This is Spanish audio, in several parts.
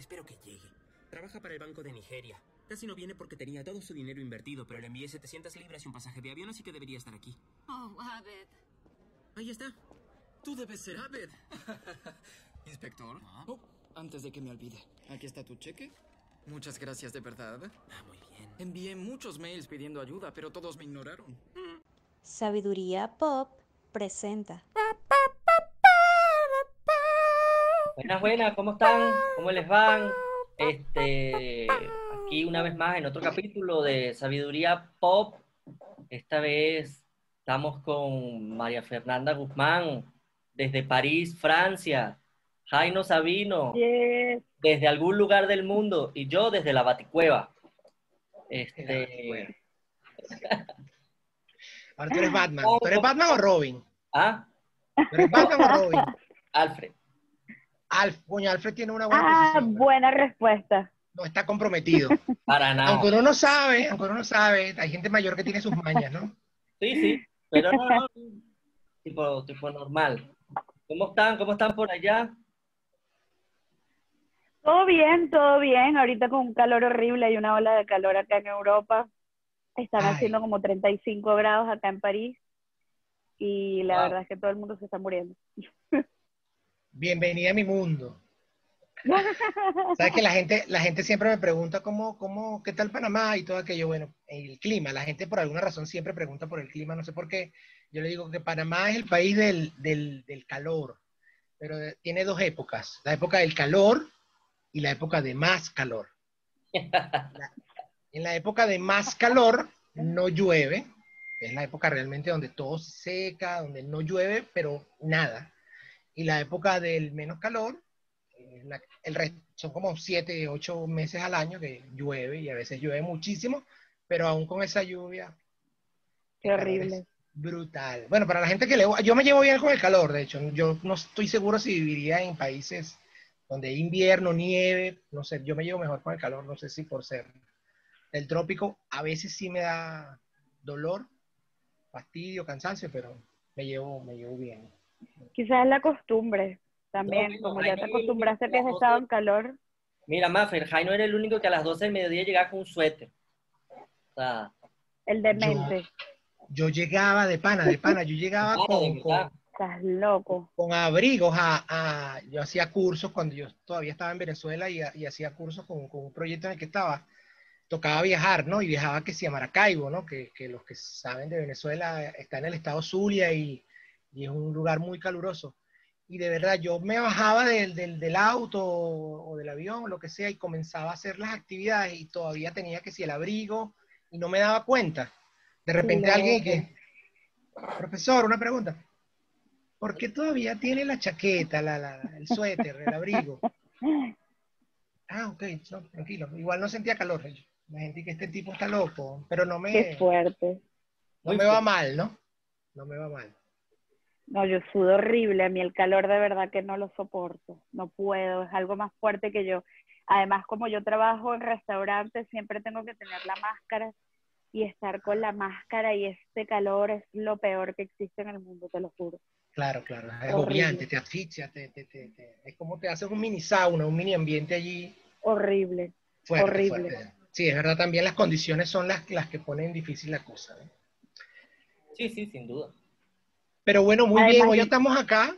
Espero que llegue. Trabaja para el Banco de Nigeria. Casi no viene porque tenía todo su dinero invertido, pero le envié 700 libras y un pasaje de avión, así que debería estar aquí. Oh, Abed. Ahí está. Tú debes ser Abed. Inspector. Oh, antes de que me olvide, aquí está tu cheque. Muchas gracias de verdad. Ah, muy bien. Envié muchos mails pidiendo ayuda, pero todos me ignoraron. Sabiduría Pop presenta. Buenas, buenas, ¿cómo están? ¿Cómo les van? Este, aquí una vez más en otro capítulo de Sabiduría Pop. Esta vez estamos con María Fernanda Guzmán desde París, Francia. Jaino Sabino Yes. desde algún lugar del mundo y yo desde la Baticueva. Este, Ahora tú eres Batman. ¿Tú eres Batman o Robin? ah, ¿Tú eres Batman o Robin? Alfred. Alf, coño, Alfred tiene una buena Ah, posición. buena respuesta. No está comprometido. Para nada. Aunque uno no sabe, aunque uno no sabe, hay gente mayor que tiene sus mañas, ¿no? Sí, sí, pero no, no, tipo, tipo normal. ¿Cómo están? ¿Cómo están por allá? Todo bien, todo bien. Ahorita con un calor horrible, hay una ola de calor acá en Europa. Están Ay. haciendo como 35 grados acá en París. Y la Wow. verdad es que todo el mundo se está muriendo. Bienvenida a mi mundo. Sabes que la gente, la gente siempre me pregunta cómo, cómo, qué tal Panamá y todo aquello. Bueno, el clima. La gente por alguna razón siempre pregunta por el clima, no sé por qué. Yo le digo que Panamá es el país del, del, del calor, pero tiene dos épocas. La época del calor y la época de más calor. La- en la época de más calor no llueve, es la época realmente donde todo se seca, donde no llueve, pero nada. Y la época del menos calor, eh, la- el resto, son como siete, ocho meses al año que llueve y a veces llueve muchísimo, pero aún con esa lluvia. Es Brutal. Bueno, para la gente que le... Yo me llevo bien con el calor, de hecho. Yo no estoy seguro si viviría en países donde hay invierno, nieve, no sé, yo me llevo mejor con el calor, no sé si por ser del trópico, a veces sí me da dolor, fastidio, cansancio, pero me llevo, me llevo bien. Quizás la costumbre también, No, como ya te acostumbraste a que has estado en calor. Mira, Maffer, Jaino era el único que a las 12 del mediodía llegaba con un suéter. O sea, El demente. Yo llegaba de pana, de pana, yo llegaba de con, con, Estás loco. con abrigos a, a- yo hacía cursos cuando yo todavía estaba en Venezuela y, y hacía cursos con, con un proyecto en el que estaba. Tocaba viajar, ¿no? Y viajaba que sí a Maracaibo, ¿no? Que, que los que saben de Venezuela está en el estado Zulia y, y es un lugar muy caluroso. Y de verdad, yo me bajaba del, del, del auto o del avión, lo que sea, y comenzaba a hacer las actividades y todavía tenía que si el abrigo y no me daba cuenta. De repente alguien que, profesor, una pregunta. ¿Por qué todavía tiene la chaqueta, la, la- el suéter, el abrigo? Ah, ok, no, tranquilo. Igual no sentía calor. La gente que este tipo está loco, pero no Qué me, fuerte. no me va mal, ¿no? No me va mal. No, yo sudo horrible. A mí el calor de verdad que no lo soporto. No puedo. Es algo más fuerte que yo. Además, como yo trabajo en restaurantes, siempre tengo que tener la máscara y estar con la máscara y este calor es lo peor que existe en el mundo, te lo juro. Claro, claro. Es Horrible. agobiante, te asfixia, te, te, te- te- es como te haces un mini sauna, un mini ambiente allí Horrible. fuerte. Horrible. fuerte. Sí, es verdad, también las condiciones son las, las que ponen difícil la cosa. ¿no? sí, sí, sin duda. Pero bueno, muy Además, bien, hoy yo- estamos acá.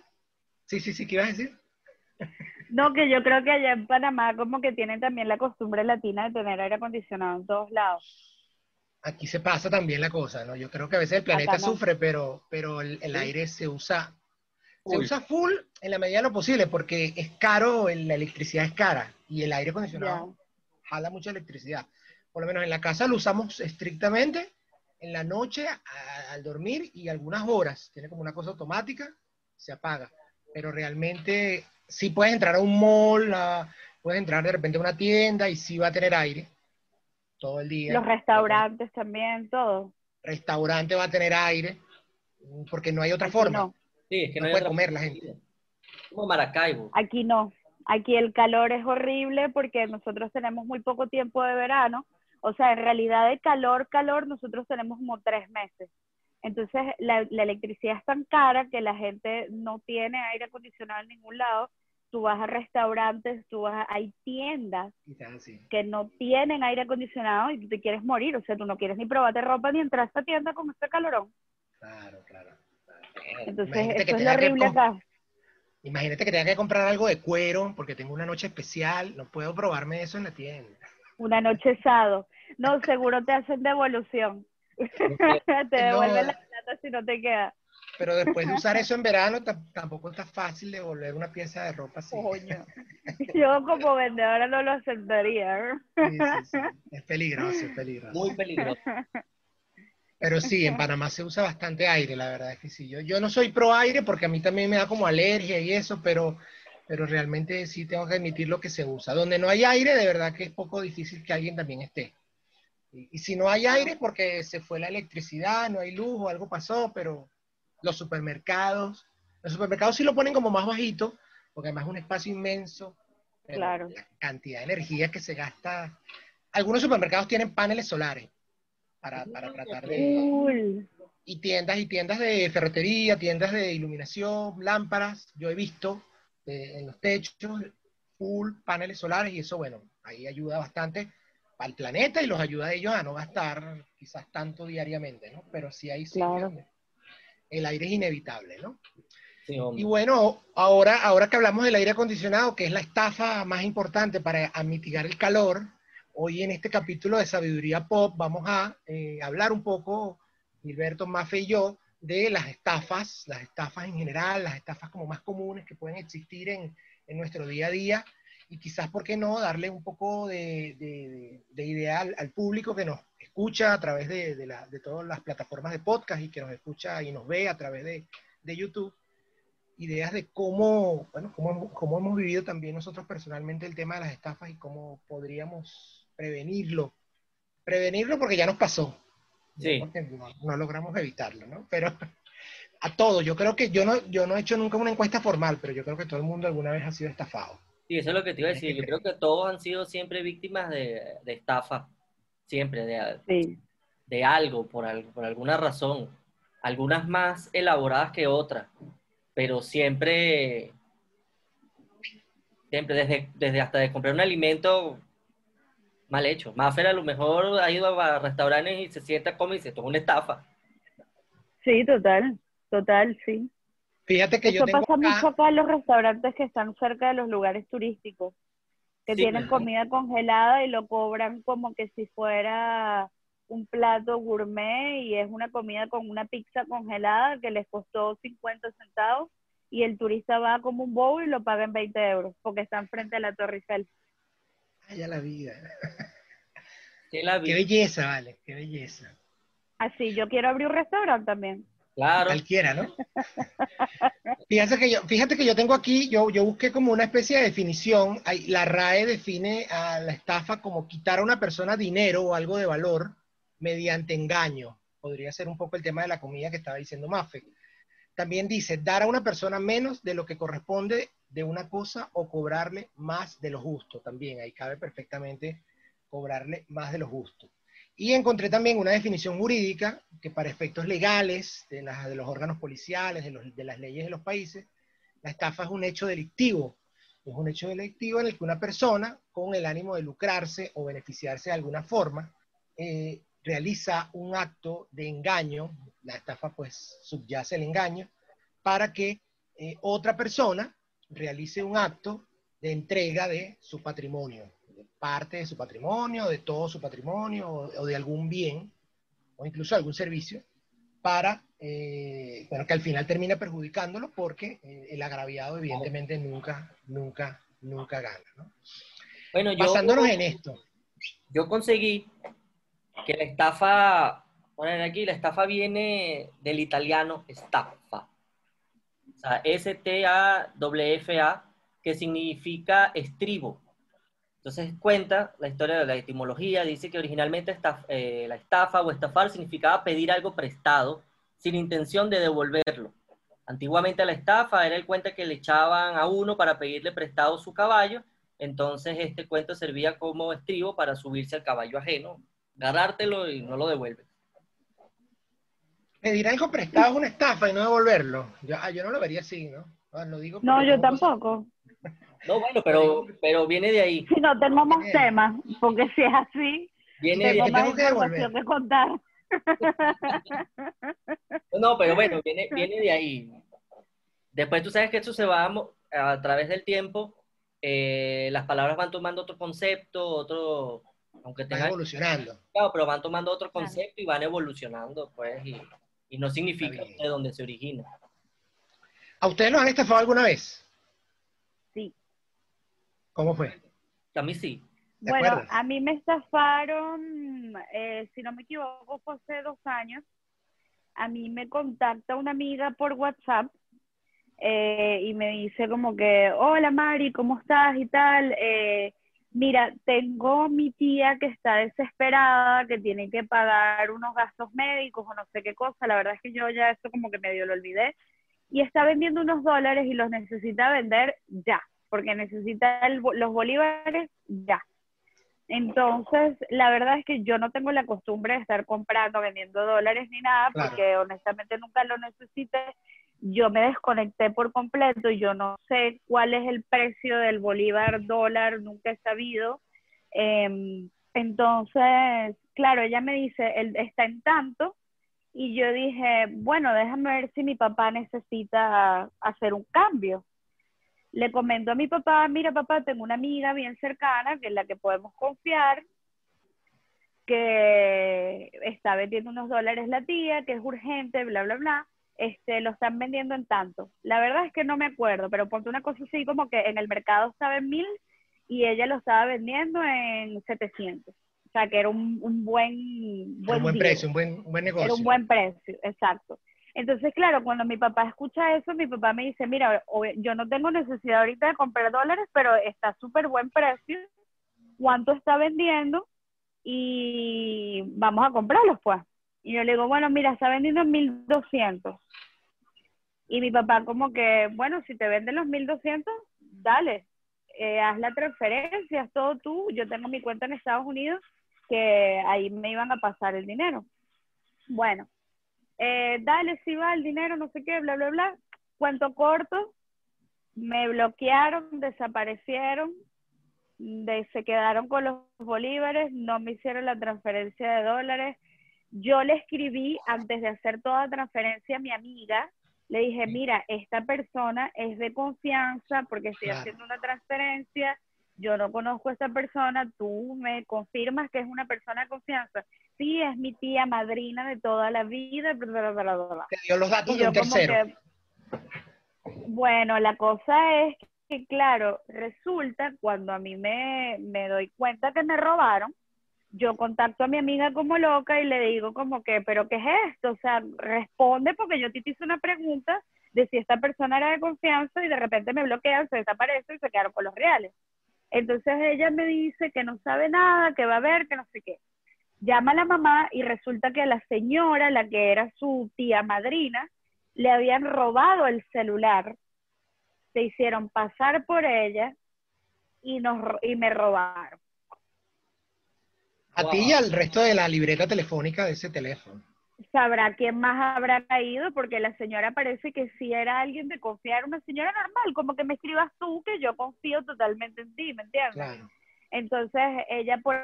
Sí, sí, sí, ¿qué ibas a decir? No, que yo creo que allá en Panamá como que tienen también la costumbre latina de tener aire acondicionado en todos lados. Aquí se pasa también la cosa, ¿no? Yo creo que a veces el planeta no. sufre, pero, pero el, el Sí. aire se usa, se Uy. usa full en la medida de lo posible, porque es caro, la electricidad es cara y el aire acondicionado jala mucha electricidad. Por lo menos en la casa lo usamos estrictamente en la noche a- al dormir y algunas horas. Tiene como una cosa automática, se apaga. Pero realmente sí puedes entrar a un mall, a- puedes entrar de repente a una tienda y sí va a tener aire todo el día. Los restaurantes también, todo. Restaurante va a tener aire porque no hay otra Aquí forma. no. Sí, es que No no, hay puede otra comer la posibilidad. Como Maracaibo. Aquí no. Aquí el calor es horrible porque nosotros tenemos muy poco tiempo de verano. O sea, en realidad de calor, calor, nosotros tenemos como tres meses. Entonces, la, la electricidad es tan cara que la gente no tiene aire acondicionado en ningún lado tú vas a restaurantes, tú vas a- hay tiendas que no tienen aire acondicionado y tú te quieres morir, o sea, tú no quieres ni probarte ropa ni entrar a esta tienda con este calorón. Claro, claro. Entonces, Imagínate eso es lo horrible acá. Imagínate que tenga que comprar algo de cuero porque tengo una noche especial. No puedo probarme eso en la tienda. Una noche asado. No, seguro te hacen devolución. te devuelven la plata si no te queda. Pero después de usar eso en verano, tam- tampoco está fácil devolver una pieza de ropa así. Coño. Yo como vendedora no lo aceptaría. Sí, sí, sí. Es peligroso, es peligroso. Muy peligroso. Pero sí, en Panamá se usa bastante aire, la verdad es que sí. Yo, yo no soy pro aire porque a mí también me da como alergia y eso, pero, pero realmente sí tengo que admitir lo que se usa. Donde no hay aire, de verdad que es poco difícil que alguien también esté. Y, y si no hay aire, porque se fue la electricidad, no hay luz o algo pasó, pero los supermercados, los supermercados sí lo ponen como más bajito, porque además es un espacio inmenso. Claro. La cantidad de energía que se gasta. Algunos supermercados tienen paneles solares para, para tratar de Cool. y tiendas y tiendas de ferretería, tiendas de iluminación, lámparas, yo he visto en los techos full paneles solares y eso, bueno, ahí ayuda bastante al planeta y los ayuda a ellos a no gastar quizás tanto diariamente, ¿no? Pero sí hay sitios Claro. el aire es inevitable, ¿no? Sí. Y bueno, ahora, ahora que hablamos del aire acondicionado, que es la estafa más importante para a mitigar el calor, hoy en este capítulo de Sabiduría Pop vamos a eh, hablar un poco, Gilberto, Mafe y yo, de las estafas, las estafas en general, las estafas como más comunes que pueden existir en, en nuestro día a día y quizás, ¿por qué no?, darle un poco de, de- de idea al, al público que nos escucha a través de, de la- de todas las plataformas de podcast y que nos escucha y nos ve a través de, de YouTube ideas de cómo, bueno, cómo, cómo hemos vivido también nosotros personalmente el tema de las estafas y cómo podríamos prevenirlo. Prevenirlo porque ya nos pasó. Sí. Porque no, no logramos evitarlo, ¿no? Pero a todos, yo creo que yo no, yo no he hecho nunca una encuesta formal, pero yo creo que todo el mundo alguna vez ha sido estafado. Sí, eso es lo que te iba a decir. Yo creo que todos han sido siempre víctimas de, de estafa. Siempre, de, Sí. de algo, por, al- por alguna razón. Algunas más elaboradas que otras, pero siempre, siempre, desde, desde hasta de comprar un alimento mal hecho. Maffer a lo mejor ha ido a restaurantes y se sienta, come y dice, esto es una estafa. Sí, total. Total, sí. Fíjate que yo Eso tengo pasa acá- mucho acá en los restaurantes que están cerca de los lugares turísticos, que Sí, tienen comida congelada y lo cobran como que si fuera un plato gourmet y es una comida con una pizza congelada que les costó 50 centavos y el turista va como un bowl y lo paga en 20 euros porque están frente a la Torre Eiffel. Ay, ya la vida. La Qué vi- belleza, vale, qué belleza. Así, yo quiero abrir un restaurante también. Claro, Cualquiera, ¿no? Fíjate que yo, fíjate que yo tengo aquí, yo, yo busqué como una especie de definición. La RAE define a la estafa como quitar a una persona dinero o algo de valor mediante engaño. Podría ser un poco el tema de la comida que estaba diciendo Mafe. También dice dar a una persona menos de lo que corresponde de una cosa o cobrarle más de lo justo. También ahí cabe perfectamente cobrarle más de lo justo. Y encontré también una definición jurídica que para efectos legales de, los órganos policiales, de las leyes de los países, la estafa es un hecho delictivo. Es un hecho delictivo en el que una persona, con el ánimo de lucrarse o beneficiarse de alguna forma, eh, realiza un acto de engaño, la estafa pues subyace el engaño, para que eh, otra persona realice un acto de entrega de su patrimonio, de parte de su patrimonio, de todo su patrimonio o, o de algún bien o incluso algún servicio para, eh, bueno, que al final termina perjudicándolo porque eh, el agraviado evidentemente nunca, nunca, nunca gana. ¿no? bueno, yo... Basándonos en esto, Yo conseguí que la estafa, poner aquí, la estafa viene del italiano estafa. Sea, S-T-A-F-A, que significa estribo. Entonces cuenta la historia de la etimología, dice que originalmente eh, la estafa o estafar significaba pedir algo prestado sin intención de devolverlo. Antiguamente la estafa era el cuento que le echaban a uno para pedirle prestado su caballo, entonces este cuento servía como estribo para subirse al caballo ajeno, agarrártelo y no lo devuelves. Pedir algo prestado es una estafa y no devolverlo. Yo, ah, yo no lo vería así, ¿no? Ah, lo digo No, yo tampoco. No, bueno, pero, pero viene de ahí. Si no tengo más temas, porque si es así, Viene de tengo más tengo que devolver. información que contar. No, pero bueno, viene, viene de ahí. Después tú sabes que esto se va a través del tiempo, eh, las palabras van tomando otro concepto, otro, aunque Van tengan, evolucionando. claro, pero van tomando otro concepto y van evolucionando, pues, y, y no significa de dónde se origina. ¿A ustedes los han estafado alguna vez? Sí. ¿Cómo fue? A mí sí. ¿Te Bueno, acuerdas? a mí me estafaron, eh, si no me equivoco, fue hace dos años. A mí me contacta una amiga por WhatsApp eh, y me dice como que, hola Mari, ¿cómo estás? y tal. Eh, mira, tengo mi tía que está desesperada, que tiene que pagar unos gastos médicos o no sé qué cosa. La verdad es que yo ya eso como que medio lo olvidé. Y está vendiendo unos dólares y los necesita vender ya, porque necesita el los bolívares ya. Entonces, la verdad es que yo no tengo la costumbre de estar comprando, vendiendo dólares ni nada, Claro. porque honestamente nunca lo necesité. Yo me desconecté por completo yo no sé cuál es el precio del bolívar dólar, nunca he sabido. Em, entonces, claro, ella me dice, él está en tanto, y yo dije, bueno, déjame ver si mi papá necesita hacer un cambio le comento a mi papá, mira papá, tengo una amiga bien cercana, que es la que podemos confiar, que está vendiendo unos dólares la tía, que es urgente, bla, bla, bla, este, lo están vendiendo en tanto. La verdad es que no me acuerdo, pero ponte una cosa así como que en el mercado estaba en mil y ella lo estaba vendiendo en 700. O sea, que era un, un buen, buen, un buen precio, un buen, un buen negocio. Era un buen precio, exacto. Entonces, claro, cuando mi papá escucha eso, mi papá me dice, mira, yo no tengo necesidad ahorita de comprar dólares, pero está súper buen precio. ¿Cuánto está vendiendo? Y vamos a comprarlos, pues. Y yo le digo, bueno, mira, está vendiendo en 1200. Y mi papá como que, bueno, si te venden los 1200, dale, eh, haz la transferencia, haz todo tú. Yo tengo mi cuenta en Estados Unidos, que ahí me iban a pasar el dinero. Bueno, eh, dale, si va el dinero, no sé qué, bla, bla, bla. Cuento corto, me bloquearon, desaparecieron, de- se quedaron con los bolívares, no me hicieron la transferencia de dólares. Yo le escribí antes de hacer toda transferencia a mi amiga, le dije, mira, esta persona es de confianza porque estoy Claro. haciendo una transferencia, yo no conozco a esta persona, tú me confirmas que es una persona de confianza. Sí, es mi tía madrina de toda la vida, bla, bla. Te dio los datos de un tercero. que, bueno, la cosa es que, claro, resulta cuando a mí me, me doy cuenta que me robaron, yo contacto a mi amiga como loca y le digo como que, pero ¿qué es esto? O sea, responde porque yo te hice una pregunta de si esta persona era de confianza y de repente me bloquean, se desaparece y se quedaron con los reales. Entonces ella me dice que no sabe nada, que va a ver, que no sé qué. Llama a la mamá y resulta que a la señora, la que era su tía madrina, le habían robado el celular, se hicieron pasar por ella y, nos, y me robaron. A ti y al resto de la libreta telefónica de ese teléfono. Sabrá quién más habrá caído, porque la señora parece que sí era alguien de confiar, una señora normal, como que me escribas tú, que yo confío totalmente en ti, ¿me entiendes? Claro. Entonces ella por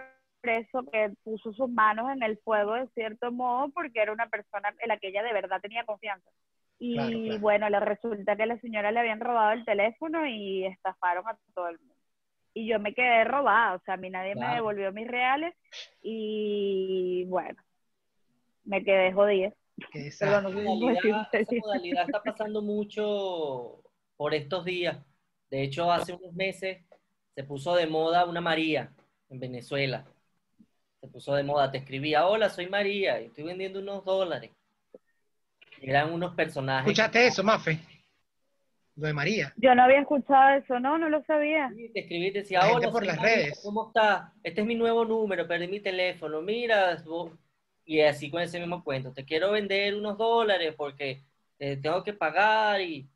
eso que puso sus manos en el fuego de cierto modo porque era una persona en la que ella de verdad tenía confianza. Y Claro, claro. bueno, le resulta que a la señora le habían robado el teléfono y estafaron a todo el mundo. Y yo me quedé robada, o sea, a mí nadie me devolvió mis reales y bueno, me quedé jodida. No decir modalidad, esa modalidad está pasando mucho por estos días. De hecho, hace unos meses se puso de moda una María en Venezuela. Se puso de moda, te escribía, hola, soy María y estoy vendiendo unos dólares. Eran unos personajes. ¿Escuchaste eso, Mafe? Lo de María. Yo no había escuchado eso, no, no lo sabía. Sí, te escribí y te decía, La hola, por las redes. ¿cómo estás? Este es mi nuevo número, perdí mi teléfono, mira, vos-". y así con ese mismo cuento, te quiero vender unos dólares porque eh, tengo que pagar y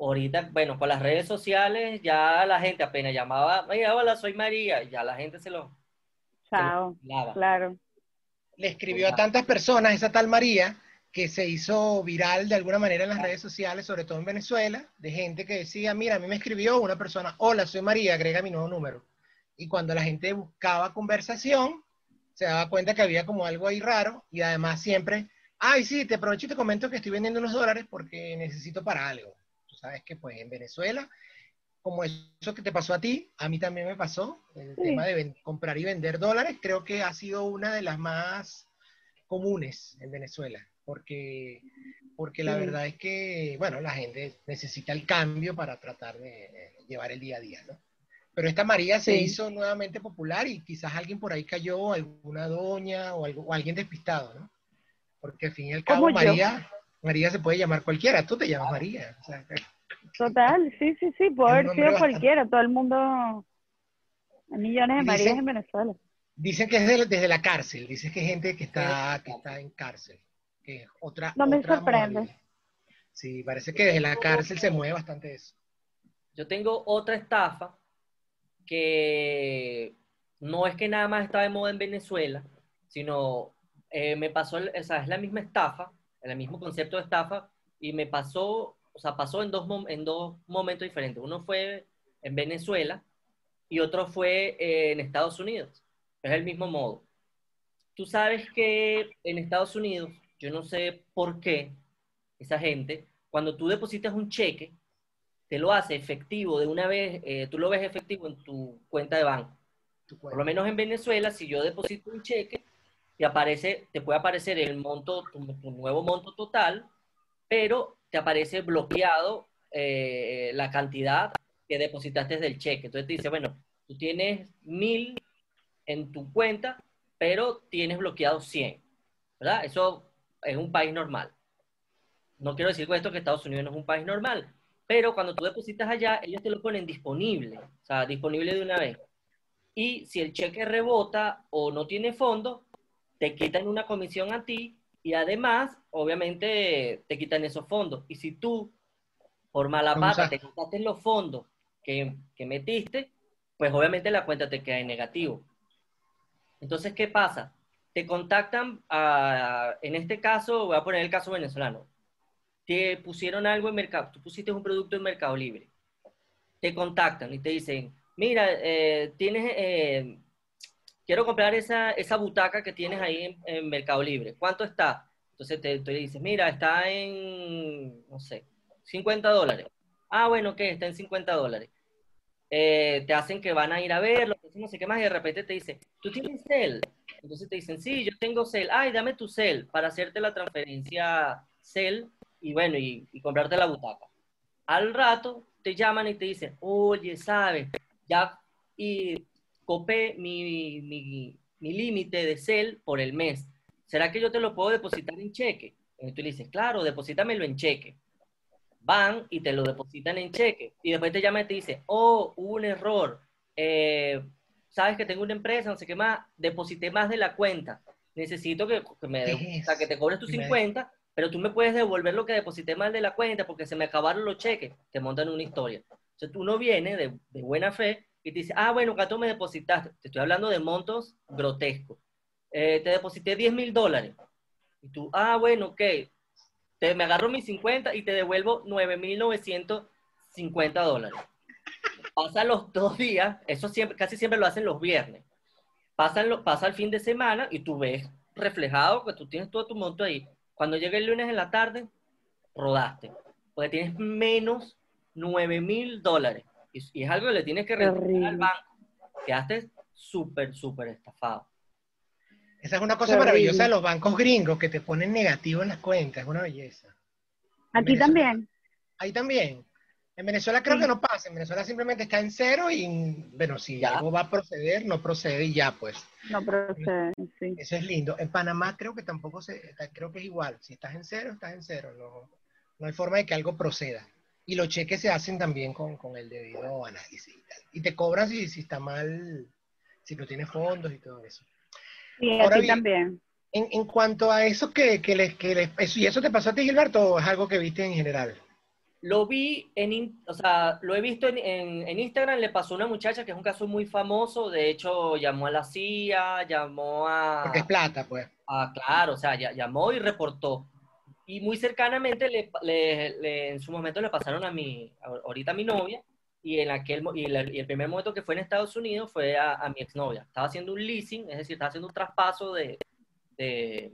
ahorita, bueno, con las redes sociales ya la gente apenas llamaba, mira, hola, soy María, y ya la gente se lo, se lo Chao, claro. Le escribió a tantas personas esa tal María que se hizo viral de alguna manera en las redes sociales, sobre todo en Venezuela, de gente que decía, mira, a mí me escribió una persona, hola, soy María, agrega mi nuevo número. Y cuando la gente buscaba conversación, se daba cuenta que había como algo ahí raro y además siempre, ay, sí, te aprovecho y te comento que estoy vendiendo unos dólares porque necesito para algo. Tú sabes que pues en Venezuela, como eso que te pasó a ti, a mí también me pasó, el Sí. tema de comprar y vender dólares, creo que ha sido una de las más comunes en Venezuela, porque, porque la verdad es que, bueno, la gente necesita el cambio para tratar de llevar el día a día, ¿no? Pero esta María se Sí. hizo nuevamente popular y quizás alguien por ahí cayó, alguna doña o, algo, o alguien despistado, ¿no? Porque al fin y al cabo, yo. María, María se puede llamar cualquiera, tú te llamas María. o sea, Total, sí, sí, sí, puede Es haber sido bastante- cualquiera, todo el mundo, millones de Dicen- Marías en Venezuela. Dicen que es de- desde la cárcel, dicen que hay gente que está, que está en cárcel, es otra, No me otra sorprende. modalidad. Sí, parece que desde la cárcel se mueve bastante eso. Yo tengo otra estafa que no es que nada más está de moda en Venezuela, sino eh, me pasó, o sea, es la misma estafa, el mismo concepto de estafa, y me pasó, o sea, pasó en dos, en dos momentos diferentes. Uno fue en Venezuela y otro fue eh, en Estados Unidos. Es el mismo modo. Tú sabes que en Estados Unidos, yo no sé por qué esa gente, cuando tú depositas un cheque, te lo hace efectivo de una vez, eh, tú lo ves efectivo en tu cuenta de banco. Por lo menos en Venezuela, si yo deposito un cheque, te aparece, te puede aparecer el monto, tu, tu nuevo monto total, pero te aparece bloqueado eh, la cantidad que depositaste del cheque. Entonces te dice, bueno, tú tienes mil en tu cuenta, pero tienes bloqueado 100, ¿verdad? Eso es un país normal. No quiero decir con esto que Estados Unidos no es un país normal, pero cuando tú depositas allá, ellos te lo ponen disponible, o sea, disponible de una vez. Y si el cheque rebota o no tiene fondo, te quitan una comisión a ti y además, obviamente, te quitan esos fondos. Y si tú, por mala pata, te quitaste los fondos que, que metiste, pues obviamente la cuenta te queda en negativo. Entonces, ¿qué pasa? Te contactan, a- en este caso, voy a poner el caso venezolano, te pusieron algo en mercado, tú pusiste un producto en Mercado Libre, te contactan y te dicen, mira, eh, tienes, eh, quiero comprar esa, esa butaca que tienes ahí en, en Mercado Libre, ¿cuánto está? Entonces te, te dices, mira, está en, no sé, 50 dólares. Ah, bueno, ¿qué? Está en 50 dólares. Eh, te hacen que van a ir a verlo, no sé qué más, y de repente te dicen, ¿tú tienes Cel? Entonces te dicen, sí, yo tengo Cel. Ay, dame tu Cel para hacerte la transferencia Cel y bueno, y, y comprarte la butaca. Al rato te llaman y te dicen, oye, ¿sabes? Ya y copé mi, mi, mi límite de Cel por el mes. ¿Será que yo te lo puedo depositar en cheque? Y tú le dices, claro, deposítamelo en cheque. Van y te lo depositan en cheque. Y después te llaman y te dicen, oh, hubo un error. Eh, Sabes que tengo una empresa, no sé qué más, deposité más de la cuenta. Necesito que, que me, ¿Qué o sea, que te cobres tus Que me- 50, pero tú me puedes devolver lo que deposité mal de la cuenta porque se me acabaron los cheques. Te montan una historia. Entonces tú no vienes de, de buena fe y te dice, ah, bueno, ¿cuánto me depositaste? Te estoy hablando de montos grotescos. Eh, te deposité 10 mil dólares. Y tú, ah, bueno, ok. Te, me agarro mis 50 y te devuelvo 9.950 dólares. Pasan los dos días, eso siempre, casi siempre lo hacen los viernes. Pasan lo, pasa el fin de semana y tú ves reflejado que tú tienes todo tu monto ahí. Cuando llega el lunes en la tarde, rodaste. Porque tienes menos 9 mil dólares. Y, y es algo que le tienes que retornar al banco. Quedaste súper, súper estafado. Esa es una cosa maravillosa de los bancos gringos que te ponen negativo en las cuentas, es una belleza. Aquí también. Ahí también. En Venezuela creo Sí. que no pasa, en Venezuela simplemente está en cero y, bueno, si Ya. algo va a proceder, no procede y ya, pues. No procede, sí. Eso es lindo. En Panamá creo que tampoco se, creo que es igual. Si estás en cero, estás en cero. No, no hay forma de que algo proceda. Y los cheques se hacen también con, con el debido análisis y tal. Y te cobran si, si está mal, si no tienes fondos y todo eso. Sí, Ahora aquí bien, también. En, en cuanto a eso que, que les, que les- eso, ¿y eso te pasó a ti, Gilberto, o es algo que viste en general? Lo vi en, o sea, lo he visto en, en- en Instagram, le pasó a una muchacha que es un caso muy famoso, de hecho llamó a la CIA, llamó a, Porque es plata, pues. a- claro, o sea, ya- llamó y reportó. Y muy cercanamente, le, le- le- en su momento le pasaron a mi, a- ahorita a mi novia, y, en aquel, y, el, y el primer momento que fue en Estados Unidos fue a, a mi exnovia. Estaba haciendo un leasing, es decir, estaba haciendo un traspaso de, de,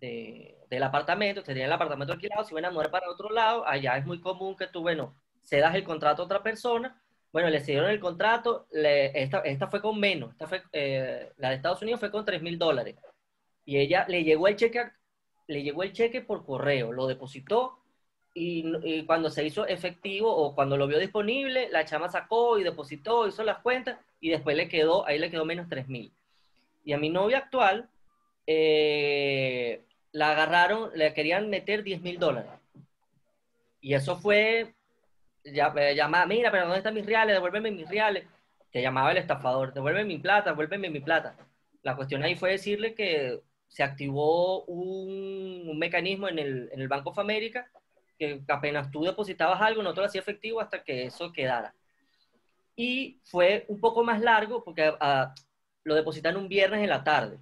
de- del apartamento, tenía el apartamento alquilado, se iban a mudar para otro lado, allá es muy común que tú, bueno, cedas el contrato a otra persona, bueno, le cedieron el contrato, le- esta, esta fue con menos, esta fue, eh, la de Estados Unidos fue con 3 mil dólares, y ella le llegó el cheque, le llegó el cheque por correo, lo depositó, y, y cuando se hizo efectivo o cuando lo vio disponible, la chama sacó y depositó, hizo las cuentas, y después le quedó, ahí le quedó menos 3 mil. Y a mi novia actual, eh, la agarraron, le querían meter 10 mil dólares. Y eso fue, ya, eh, llamada, mira, pero ¿dónde están mis reales? Devuélveme mis reales. Te llamaba el estafador, devuélveme mi plata, devuélveme mi plata. La cuestión ahí fue decirle que se activó un, un mecanismo en el, en el Banco of America que apenas tú depositabas algo, no te lo hacía efectivo hasta que eso quedara. Y fue un poco más largo porque ah, lo depositaron un viernes en la tarde.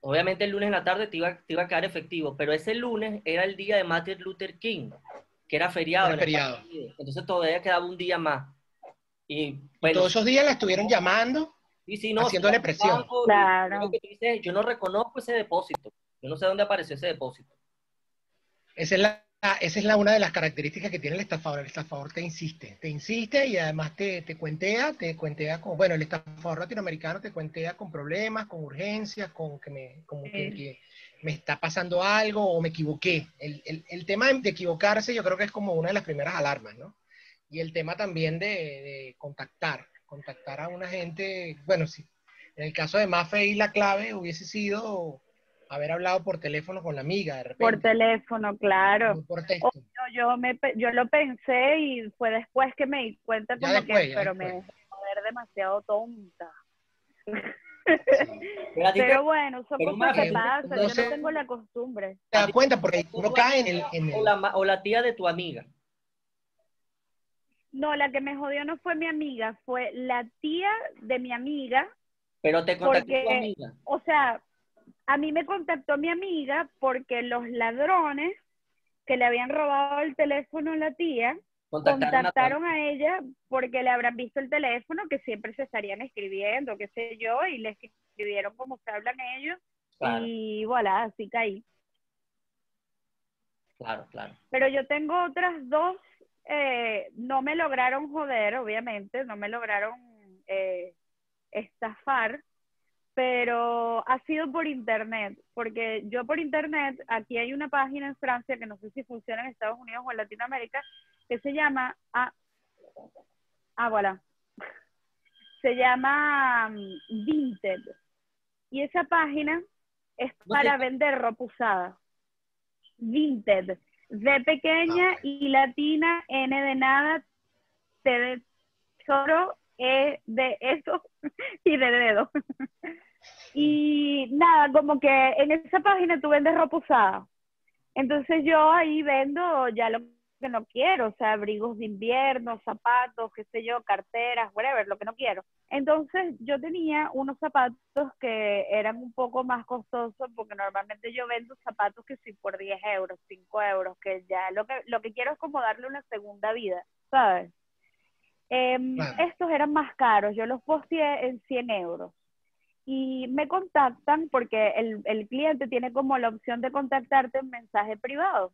Obviamente el lunes en la tarde te iba, te iba a quedar efectivo, pero ese lunes era el día de Martin Luther King, que era feriado. Era en feriado. Entonces todavía quedaba un día más. Y bueno, Todos esos días la estuvieron llamando. sí, sí, no, haciéndole presión. banco, y Claro. que dices, yo no reconozco ese depósito. Yo no sé dónde apareció ese depósito. Esa es la, esa es la una de las características que tiene el estafador. El estafador te insiste, te insiste y además te, te cuentea, te cuentea con, bueno, el estafador latinoamericano te cuentea con problemas, con urgencias, con que me, como que, me está pasando algo o me equivoqué. El, el- el tema de equivocarse yo creo que es como una de las primeras alarmas, ¿no? Y el tema también de, de contactar, contactar a una gente, bueno, sí. En el caso de Mafe y la clave hubiese sido haber hablado por teléfono con la amiga de repente. Por teléfono, claro. por texto. No, yo, me, yo lo pensé y fue después que me di cuenta como después, que, pero me después. dejé joder demasiado tonta. Pero Pero bueno, son pero cosas que pasan, no yo sé- no tengo la costumbre. te das cuenta porque uno cae en el, en o, la, o la tía de tu amiga. No, la que me jodió no fue mi amiga, fue la tía de mi amiga. Pero te contactó tu Porque- amiga. O sea, a mí me contactó mi amiga porque los ladrones que le habían robado el teléfono a la tía Contactaron, a contactaron a ella porque le habrán visto el teléfono, que siempre se estarían escribiendo, qué sé yo, y le escribieron como se hablan ellos, Claro, y voilà, así caí. claro, claro. Pero yo tengo otras dos, eh, no me lograron joder, obviamente, no me lograron eh, estafar, pero ha sido por internet, porque yo por internet, aquí hay una página en Francia que no sé si funciona en Estados Unidos o en Latinoamérica, que se llama, ah, ah voilà, se llama mm, Vinted, y esa página es para vender ropa usada. Vinted, D pequeña Ah, y latina, N de nada, T de choro, E de eso y de dedo. y nada, como que en esa página tú vendes ropa usada. Entonces yo ahí vendo ya lo que no quiero, o sea, abrigos de invierno, zapatos, qué sé yo, carteras, whatever, lo que no quiero. Entonces yo tenía unos zapatos que eran un poco más costosos porque normalmente yo vendo zapatos que sí por 10 euros, 5 euros, que ya lo que, lo que quiero es como darle una segunda vida, ¿sabes? Claro. Estos eran más caros, yo los posteé en 100 euros. Y me contactan porque el, el cliente tiene como la opción de contactarte en mensaje privado.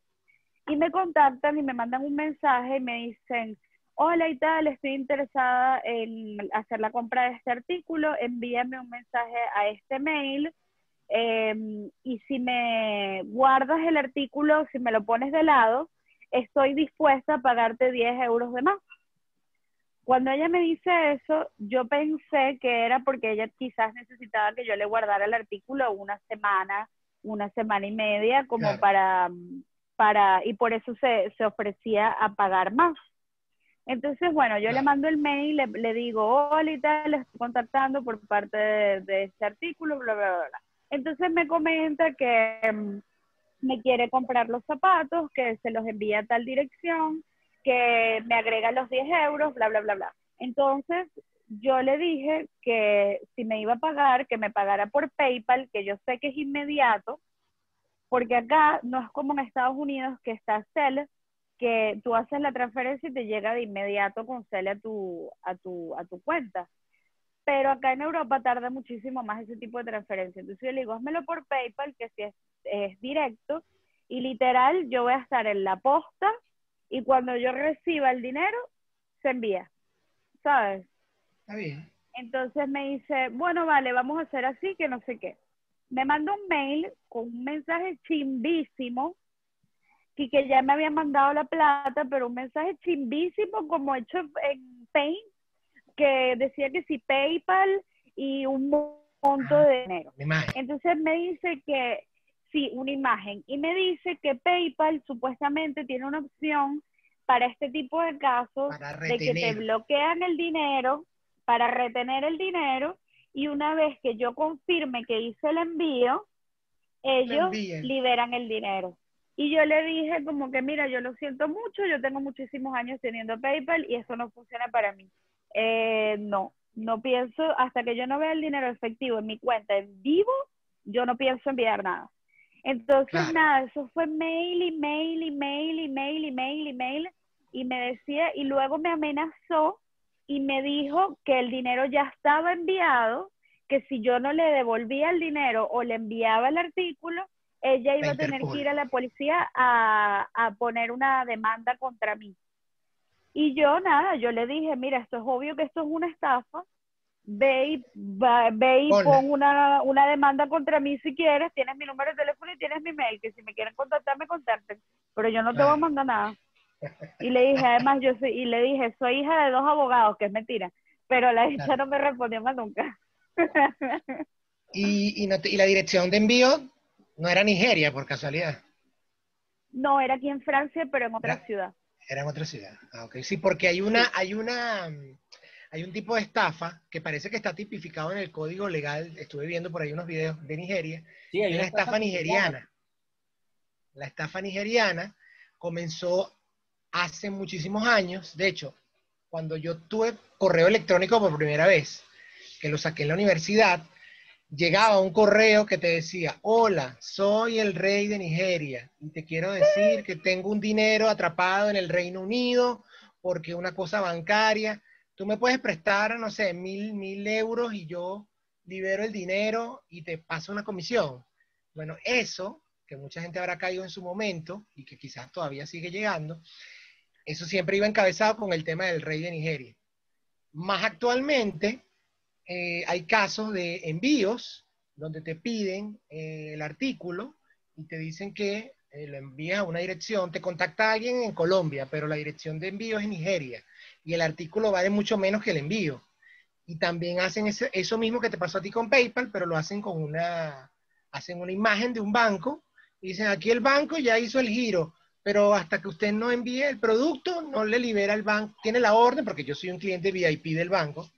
Y me contactan y me mandan un mensaje y me dicen, hola y tal, estoy interesada en hacer la compra de este artículo, envíame un mensaje a este mail em, y si me guardas el artículo, si me lo pones de lado, estoy dispuesta a pagarte 10 euros de más. Cuando ella me dice eso, yo pensé que era porque ella quizás necesitaba que yo le guardara el artículo una semana, una semana y media, como Claro. para, para, y por eso se, se ofrecía a pagar más. Entonces, bueno, yo le mando el mail, le, le digo, hola y tal, le estoy contactando por parte de, de este artículo, bla, bla, bla, bla. Entonces me comenta que mm, me quiere comprar los zapatos, que se los envía a tal dirección, que me agrega los 10 euros, bla, bla, bla, bla. Entonces yo le dije que si me iba a pagar, que me pagara por PayPal, que yo sé que es inmediato, porque acá no es como en Estados Unidos que está Cel, que tú haces la transferencia y te llega de inmediato con Cel a tu, a tu, a tu cuenta. Pero acá en Europa tarda muchísimo más ese tipo de transferencia. Entonces yo le digo, házmelo por PayPal, que si es, es directo, y literal yo voy a estar en la posta y cuando yo reciba el dinero, se envía. ¿Sabes? Está bien. Entonces me dice, bueno, vale, vamos a hacer así, que no sé qué. Me manda un mail con un mensaje chimbísimo y que ya me había mandado la plata, pero un mensaje chimbísimo como hecho en Paint, que decía que si PayPal y un monto Ah, de dinero. Entonces me dice que sí, una imagen. Y me dice que PayPal supuestamente tiene una opción para este tipo de casos de que te bloquean el dinero para retener el dinero y una vez que yo confirme que hice el envío, ellos liberan el dinero. Y yo le dije como que, mira, yo lo siento mucho, yo tengo muchísimos años teniendo PayPal y eso no funciona para mí. Eh, no, no pienso, hasta que yo no vea el dinero efectivo en mi cuenta en vivo, yo no pienso enviar nada. Entonces, Claro. nada, eso fue mail y mail y mail y mail y mail y mail y me decía, y luego me amenazó y me dijo que el dinero ya estaba enviado, que si yo no le devolvía el dinero o le enviaba el artículo, ella iba a tener que ir a la policía a, a poner una demanda contra mí. Y yo nada, yo le dije, mira, esto es obvio que esto es una estafa, ve y, ve y pon una, una demanda contra mí si quieres, tienes mi número de teléfono y tienes mi mail, que si me quieren contactar, me contacten, pero yo no te voy a mandar nada. Y le dije, además, yo soy, y le dije, soy hija de dos abogados, que es mentira, pero la hija Claro. no me respondió más nunca. Y, y, no te- y la dirección de envío no era Nigeria, por casualidad. no, era aquí en Francia, pero en otra ciudad. Era en otra ciudad. Ah, ok. Sí, porque hay una, hay una, hay un tipo de estafa que parece que está tipificado en el código legal. Estuve viendo por ahí unos videos de Nigeria. Sí, hay una estafa nigeriana. La estafa nigeriana comenzó hace muchísimos años. De hecho, cuando yo tuve correo electrónico por primera vez, que lo saqué en la universidad, llegaba un correo que te decía, hola, soy el rey de Nigeria y te quiero decir que tengo un dinero atrapado en el Reino Unido porque una cosa bancaria, tú me puedes prestar, no sé, mil, mil euros y yo libero el dinero y te paso una comisión. Bueno, eso, que mucha gente habrá caído en su momento y que quizás todavía sigue llegando, eso siempre iba encabezado con el tema del rey de Nigeria. Más actualmente, eh, hay casos de envíos donde te piden eh, el artículo y te dicen que eh, lo envías a una dirección, te contacta alguien en Colombia, pero la dirección de envío es en Nigeria y el artículo vale mucho menos que el envío. Y también hacen ese- eso mismo que te pasó a ti con PayPal, pero lo hacen con una, hacen una imagen de un banco y dicen, aquí el banco ya hizo el giro, pero hasta que usted no envíe el producto, no le libera el banco, tiene la orden, porque yo soy un cliente VIP del banco,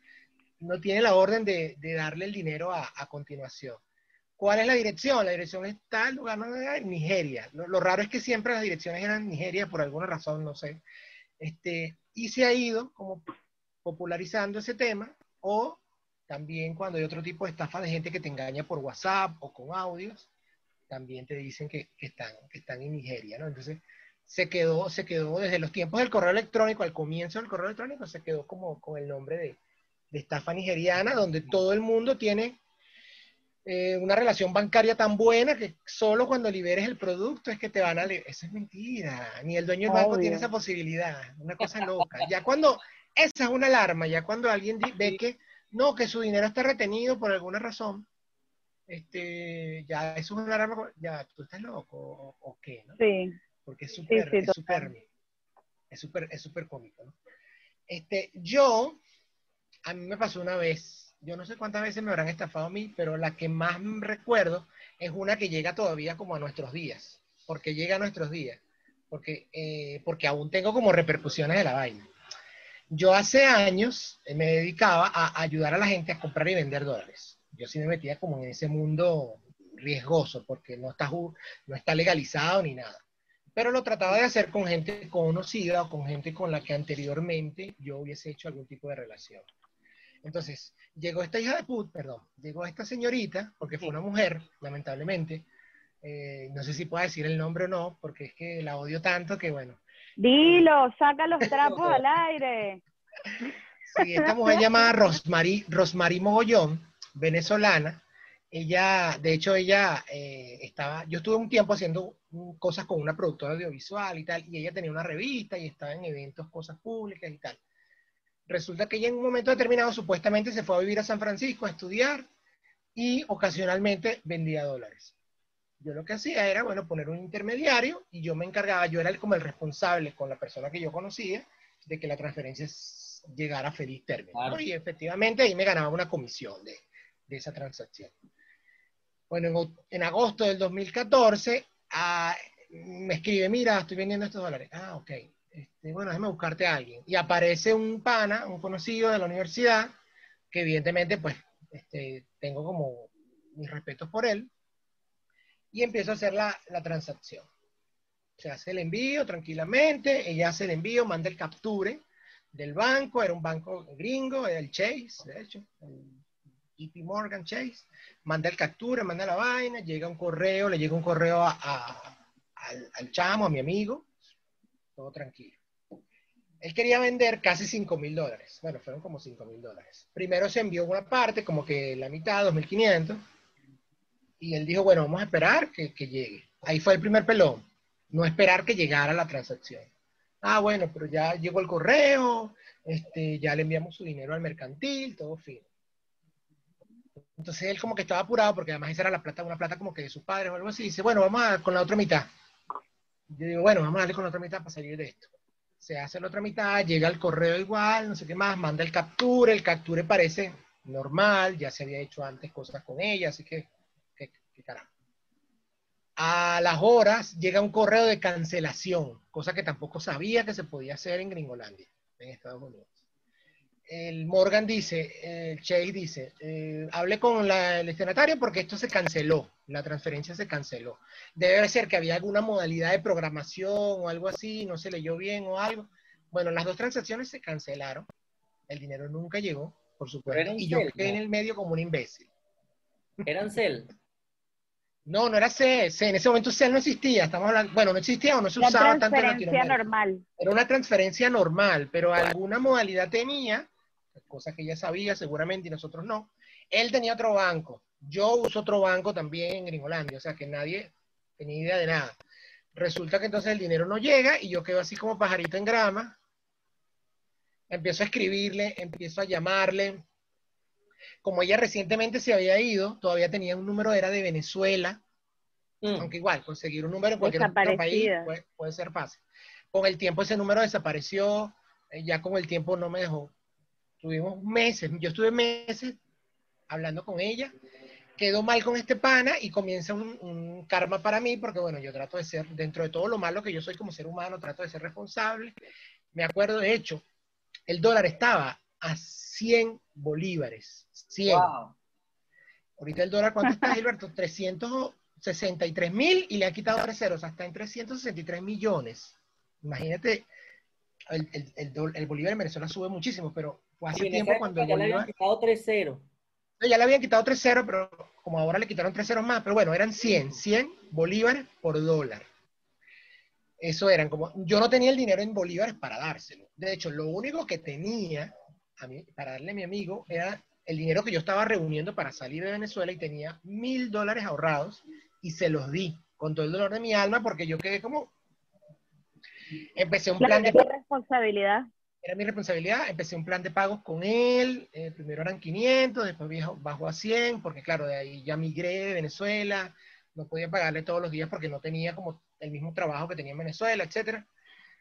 no tiene la orden de, de darle el dinero a, a continuación. ¿Cuál es la dirección? La dirección está en lugar en Nigeria. Lo, lo raro es que siempre las direcciones eran Nigeria por alguna razón, no sé. Este, y se ha ido como popularizando ese tema, o también cuando hay otro tipo de estafa de gente que te engaña por WhatsApp o con audios, también te dicen que, que están, que están en Nigeria, ¿no? Entonces, se quedó, se quedó desde los tiempos del correo electrónico, al comienzo del correo electrónico, se quedó como con el nombre de, de estafa nigeriana, donde todo el mundo tiene eh, una relación bancaria tan buena que solo cuando liberes el producto es que te van a... Eso es mentira, ni el dueño del banco Obvio. tiene esa posibilidad, una cosa loca. Ya cuando, esa es una alarma, ya cuando alguien ve que no, que su dinero está retenido por alguna razón, este, ya eso es una alarma, ya tú estás loco o, o qué, ¿no? Sí, porque es súper, sí, es súper, es súper, es súper cómico, ¿no? Este, yo, a mí me pasó una vez, yo no sé cuántas veces me habrán estafado a mí, pero la que más recuerdo es una que llega todavía como a nuestros días, porque llega a nuestros días, porque, eh, porque aún tengo como repercusiones de la vaina. Yo hace años eh, me dedicaba a ayudar a la gente a comprar y vender dólares. Yo sí me metía como en ese mundo riesgoso, porque no está, no está legalizado ni nada pero lo trataba de hacer con gente conocida o con gente con la que anteriormente yo hubiese hecho algún tipo de relación. Entonces, llegó esta hija de put, perdón, llegó esta señorita, porque fue una mujer, lamentablemente, Eh, no sé si puedo decir el nombre o no, porque es que la odio tanto que bueno. Dilo, saca los trapos al aire. Sí, esta mujer llamada Rosmarie, Rosmarie Mogollón, venezolana, ella, de hecho, ella eh, estaba, yo estuve un tiempo haciendo cosas con una productora audiovisual y tal, y ella tenía una revista y estaba en eventos, cosas públicas y tal. Resulta que ella en un momento determinado supuestamente se fue a vivir a San Francisco a estudiar y ocasionalmente vendía dólares. Yo lo que hacía era, bueno, poner un intermediario y yo me encargaba, yo era como el responsable con la persona que yo conocía de que la transferencia llegara a feliz término. ¿no? Claro. Y efectivamente ahí me ganaba una comisión de, de esa transacción. Bueno, en, en agosto del 2014 ah, me escribe, mira, estoy vendiendo estos dólares. Ah, ok. Este, bueno, déjame buscarte a alguien. Y aparece un pana, un conocido de la universidad, que evidentemente, pues, este, tengo como mis respetos por él, y empiezo a hacer la, la transacción. Se hace el envío tranquilamente, ella hace el envío, manda el capture del banco, era un banco gringo, era el Chase, de hecho, el JP Morgan Chase, manda el capture, manda la vaina, llega un correo, le llega un correo a- a- al, al chamo, a mi amigo, todo tranquilo. Él quería vender casi 5 mil dólares. Bueno, fueron como 5 mil dólares. Primero se envió una parte, como que la mitad, 2.500. Y él dijo, bueno, vamos a esperar que, llegue. Ahí fue el primer pelón. No esperar que llegara la transacción. Ah, bueno, pero ya llegó el correo, este, ya le enviamos su dinero al mercantil, todo fino. Entonces él como que estaba apurado, porque además esa era la plata, una plata como que de sus padres o algo así. Dice, bueno, vamos a, con la otra mitad. Yo digo, bueno, vamos a darle con la otra mitad para salir de esto. Se hace la otra mitad, llega el correo igual, no sé qué más, manda el capture, el capture parece normal, ya se había hecho antes cosas con ella, así que, qué, qué carajo. A las horas llega un correo de cancelación, cosa que tampoco sabía que se podía hacer en Gringolandia, en Estados Unidos. El Morgan dice, el Chase dice, eh, hable con la- el destinatario porque esto se canceló, la transferencia se canceló. Debe ser que había alguna modalidad de programación o algo así, no se leyó bien o algo. Bueno, las dos transacciones se cancelaron, el dinero nunca llegó, por supuesto, y yo cel, quedé en el medio como un imbécil. Eran cel. No, no era C, C, en ese momento C no existía, estamos hablando, bueno, no existía o no se La usaba tanto en transferencia Latinoamérica. normal. Era una transferencia normal, pero alguna modalidad tenía, cosa que ella sabía seguramente y nosotros no. Él tenía otro banco, yo uso otro banco también en Gringolandia, o sea que nadie tenía idea de nada. Resulta que entonces el dinero no llega y yo quedo así como pajarito en grama. Empiezo a escribirle, empiezo a llamarle. Como ella recientemente se había ido, todavía tenía un número, era de Venezuela, Mm. aunque igual, conseguir un número en cualquier otro país puede ser fácil. Con el tiempo ese número desapareció, eh, ya con el tiempo no me dejó. Tuvimos meses, yo estuve meses hablando con ella, quedó mal con este pana y comienza un, un karma para mí, porque bueno, yo trato de ser, dentro de todo lo malo que yo soy como ser humano, trato de ser responsable. Me acuerdo, de hecho, el dólar estaba a 100 bolívares. 100. Wow. Ahorita el dólar, ¿cuánto está, Gilberto? 363 mil y le han quitado tres ceros, hasta en 363 millones. Imagínate, el, el, el, el bolívar en Venezuela sube muchísimo, pero fue hace tiempo cuando ya le habían quitado 3-0. No, ya le habían quitado tres ceros, pero como ahora le quitaron tres ceros más, pero bueno, eran 100, 100 bolívares por dólar. Eso eran como, yo no tenía el dinero en bolívares para dárselo. De hecho, lo único que tenía a mí, para darle a mi amigo era el dinero que yo estaba reuniendo para salir de Venezuela y tenía mil dólares ahorrados y se los di con todo el dolor de mi alma porque yo quedé como... Empecé un plan de responsabilidad. Era mi responsabilidad. Empecé un plan de pagos con él. eh, primero eran 500, después bajó a 100, porque claro, de ahí ya migré de Venezuela. No podía pagarle todos los días porque no tenía como el mismo trabajo que tenía en Venezuela, etcétera.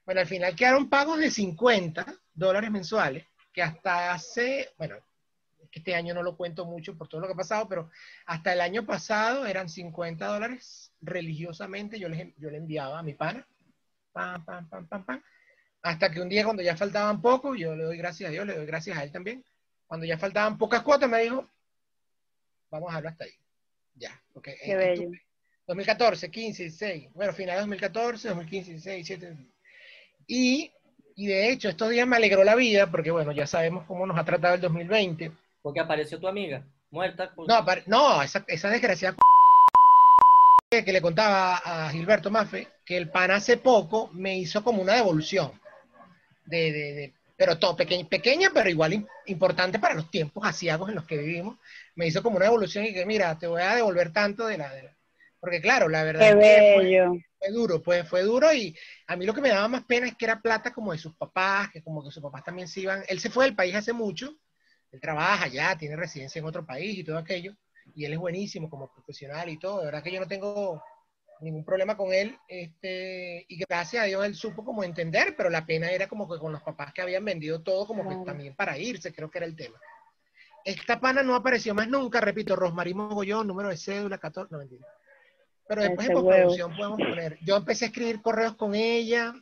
Bueno, al final quedaron pagos de 50 dólares mensuales, que hasta hace, bueno, este año no lo cuento mucho por todo lo que ha pasado, pero hasta el año pasado eran 50 dólares religiosamente, yo le, yo le enviaba a mi pana, pam, pam, pam, pam, pam, hasta que un día cuando ya faltaban poco, yo le doy gracias a Dios, le doy gracias a él también, cuando ya faltaban pocas cuotas me dijo, vamos a dejarlo hasta ahí. Ya, porque Qué bello. 2014, 15, 16, bueno, final de 2014, 2015, 16, 17. Y, y de hecho, estos días me alegró la vida, porque bueno, ya sabemos cómo nos ha tratado el 2020. Porque apareció tu amiga, muerta. por- No, no esa, esa desgraciada que le contaba a Gilberto Mafe que el pan hace poco me hizo como una devolución. De, de- de- pero todo pequeña, pequeña, pero igual im- importante para los tiempos asiagos en los que vivimos. Me hizo como una devolución y que, mira, te voy a devolver tanto de la. de la- Porque, claro, la verdad Qué que fue- bello. fue duro, pues fue duro y a mí lo que me daba más pena es que era plata como de sus papás, que como que sus papás también se iban, él se fue del país hace mucho, él trabaja allá, tiene residencia en otro país y todo aquello, y él es buenísimo como profesional y todo, de verdad que yo no tengo ningún problema con él, este, y gracias a Dios él supo como entender, pero la pena era como que con los papás que habían vendido todo, como Claro. que también para irse, creo que era el tema. Esta pana no apareció más nunca, repito, Rosmarie Mogollón, número de cédula 14, no mentira. Pero después en postproducción podemos poner. Yo empecé a escribir correos con ella,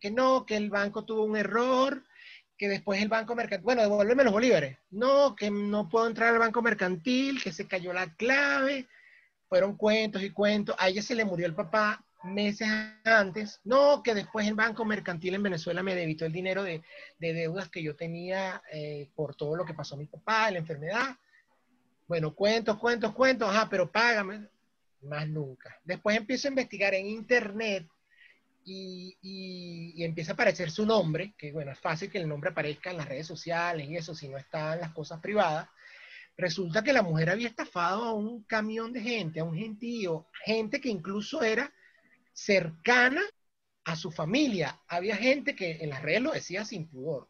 que no, que el banco tuvo un error, que después el banco mercantil, bueno, devuélveme los bolívares. No, que no puedo entrar al banco mercantil, que se cayó la clave. Fueron cuentos y cuentos. A ella se le murió el papá meses antes. No, que después el banco mercantil en Venezuela me debitó el dinero de, de deudas que yo tenía eh, por todo lo que pasó a mi papá, la enfermedad. Bueno, cuentos, cuentos, cuentos, ajá, pero págame. Más nunca. Después empiezo a investigar en internet y, y- y empieza a aparecer su nombre, que bueno, es fácil que el nombre aparezca en las redes sociales y eso, si no está en las cosas privadas. Resulta que la mujer había estafado a un camión de gente, a un gentío, gente que incluso era cercana a su familia. Había gente que en las redes lo decía sin pudor.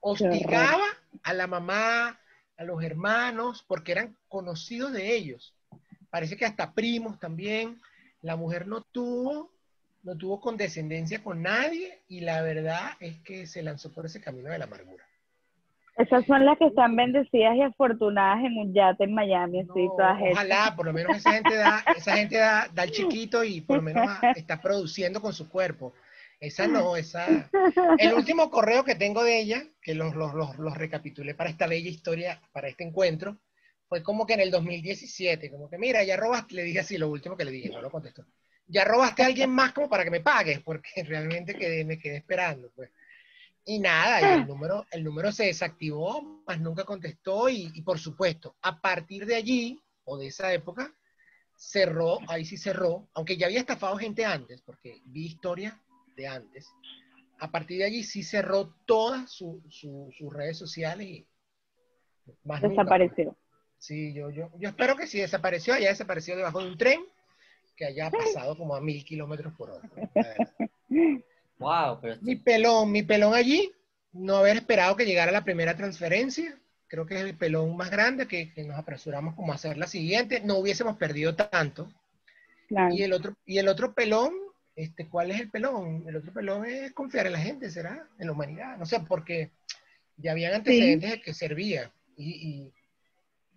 Hostigaba a la mamá, a los hermanos, porque eran conocidos de ellos. Parece que hasta primos también. La mujer no tuvo, no tuvo condescendencia con nadie y la verdad es que se lanzó por ese camino de la amargura. Esas son las que están bendecidas y afortunadas en un yate en Miami, así, No, todas esas. ojalá, por lo menos esa gente da, esa gente da, da el chiquito y por lo menos está produciendo con su cuerpo. Esa no, esa. El último correo que tengo de ella, que los, los, los, los recapitulé para esta bella historia, para este encuentro, fue como que en el 2017, como que mira, ya robaste, le dije así, lo último que le dije, no lo contestó. Ya robaste a alguien más como para que me pagues, porque realmente quedé, me quedé esperando, pues. Y nada, y el número, el número se desactivó, más nunca contestó, y, y por supuesto, a partir de allí, o de esa época, cerró, ahí sí cerró, aunque ya había estafado gente antes, porque vi historias de antes. A partir de allí sí cerró todas su- su- sus redes sociales y más nunca. Desapareció. Sí, yo, yo, yo espero que si desapareció, haya desaparecido debajo de un tren que haya pasado como a mil kilómetros por hora. Wow, pero Mi pelón, mi pelón allí, no haber esperado que llegara la primera transferencia. Creo que es el pelón más grande, que, que nos apresuramos como a hacer la siguiente. No hubiésemos perdido tanto. Claro. Y el otro, y el otro pelón, este, ¿cuál es el pelón? El otro pelón es confiar en la gente, ¿será? En la humanidad. No sé, porque ya habían antecedentes de que servía. Y, y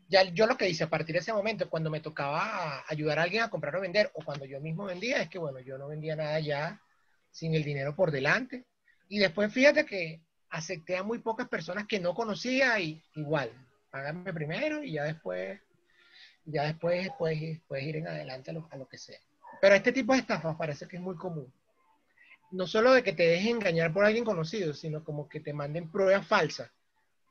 ya yo lo que hice a partir de ese momento, cuando me tocaba ayudar a alguien a comprar o vender, o cuando yo mismo vendía, es que bueno, yo no vendía nada ya sin el dinero por delante. Y después fíjate que acepté a muy pocas personas que no conocía y igual, págame primero y ya después, ya después puedes, puedes ir en adelante a lo, a lo que sea. Pero este tipo de estafas parece que es muy común. No solo de que te dejen engañar por alguien conocido, sino como que te manden pruebas falsas,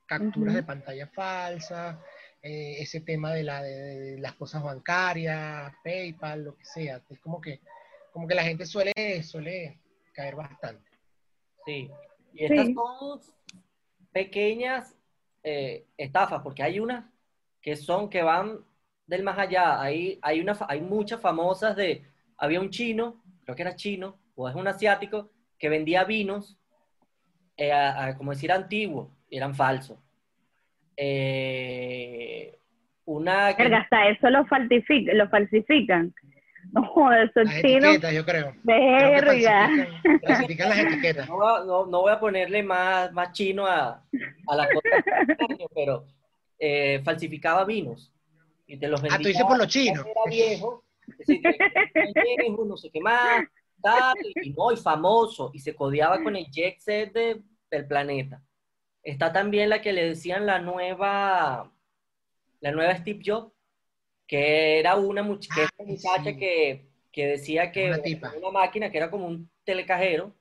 capturas de pantalla falsas, eh, ese tema de, la, de, de las cosas bancarias, PayPal, lo que sea. Es como que, como que la gente suele, suele caer bastante. Sí. Y estas Sí. son pequeñas eh, estafas, porque hay unas que son, que van del más allá. Hay, hay, una, fa- hay muchas famosas de, había un chino, creo que era chino, o es un asiático, que vendía vinos, eh, a- a- como decir, antiguos, y eran falsos. Eh, una que- Verga, hasta eso lo, falsific- lo falsifican. No, etiquetas, yo creo. Creo que Verga. falsifican, falsifican las etiquetas. No, no, no voy a ponerle más, más chino a, a la cosa, pero eh, falsificaba vinos y te los vendía. Ah, tú dices por los chinos. Era viejo, es decir, que era viejo, no sé qué más, tal, y no, y famoso, y se codeaba con el jet set de- del planeta. Está también la que le decían la nueva, la nueva Steve Jobs, que era una, much- que Ay, muchacha sí. que, que decía que Una tipa. una máquina que era como un telecajero,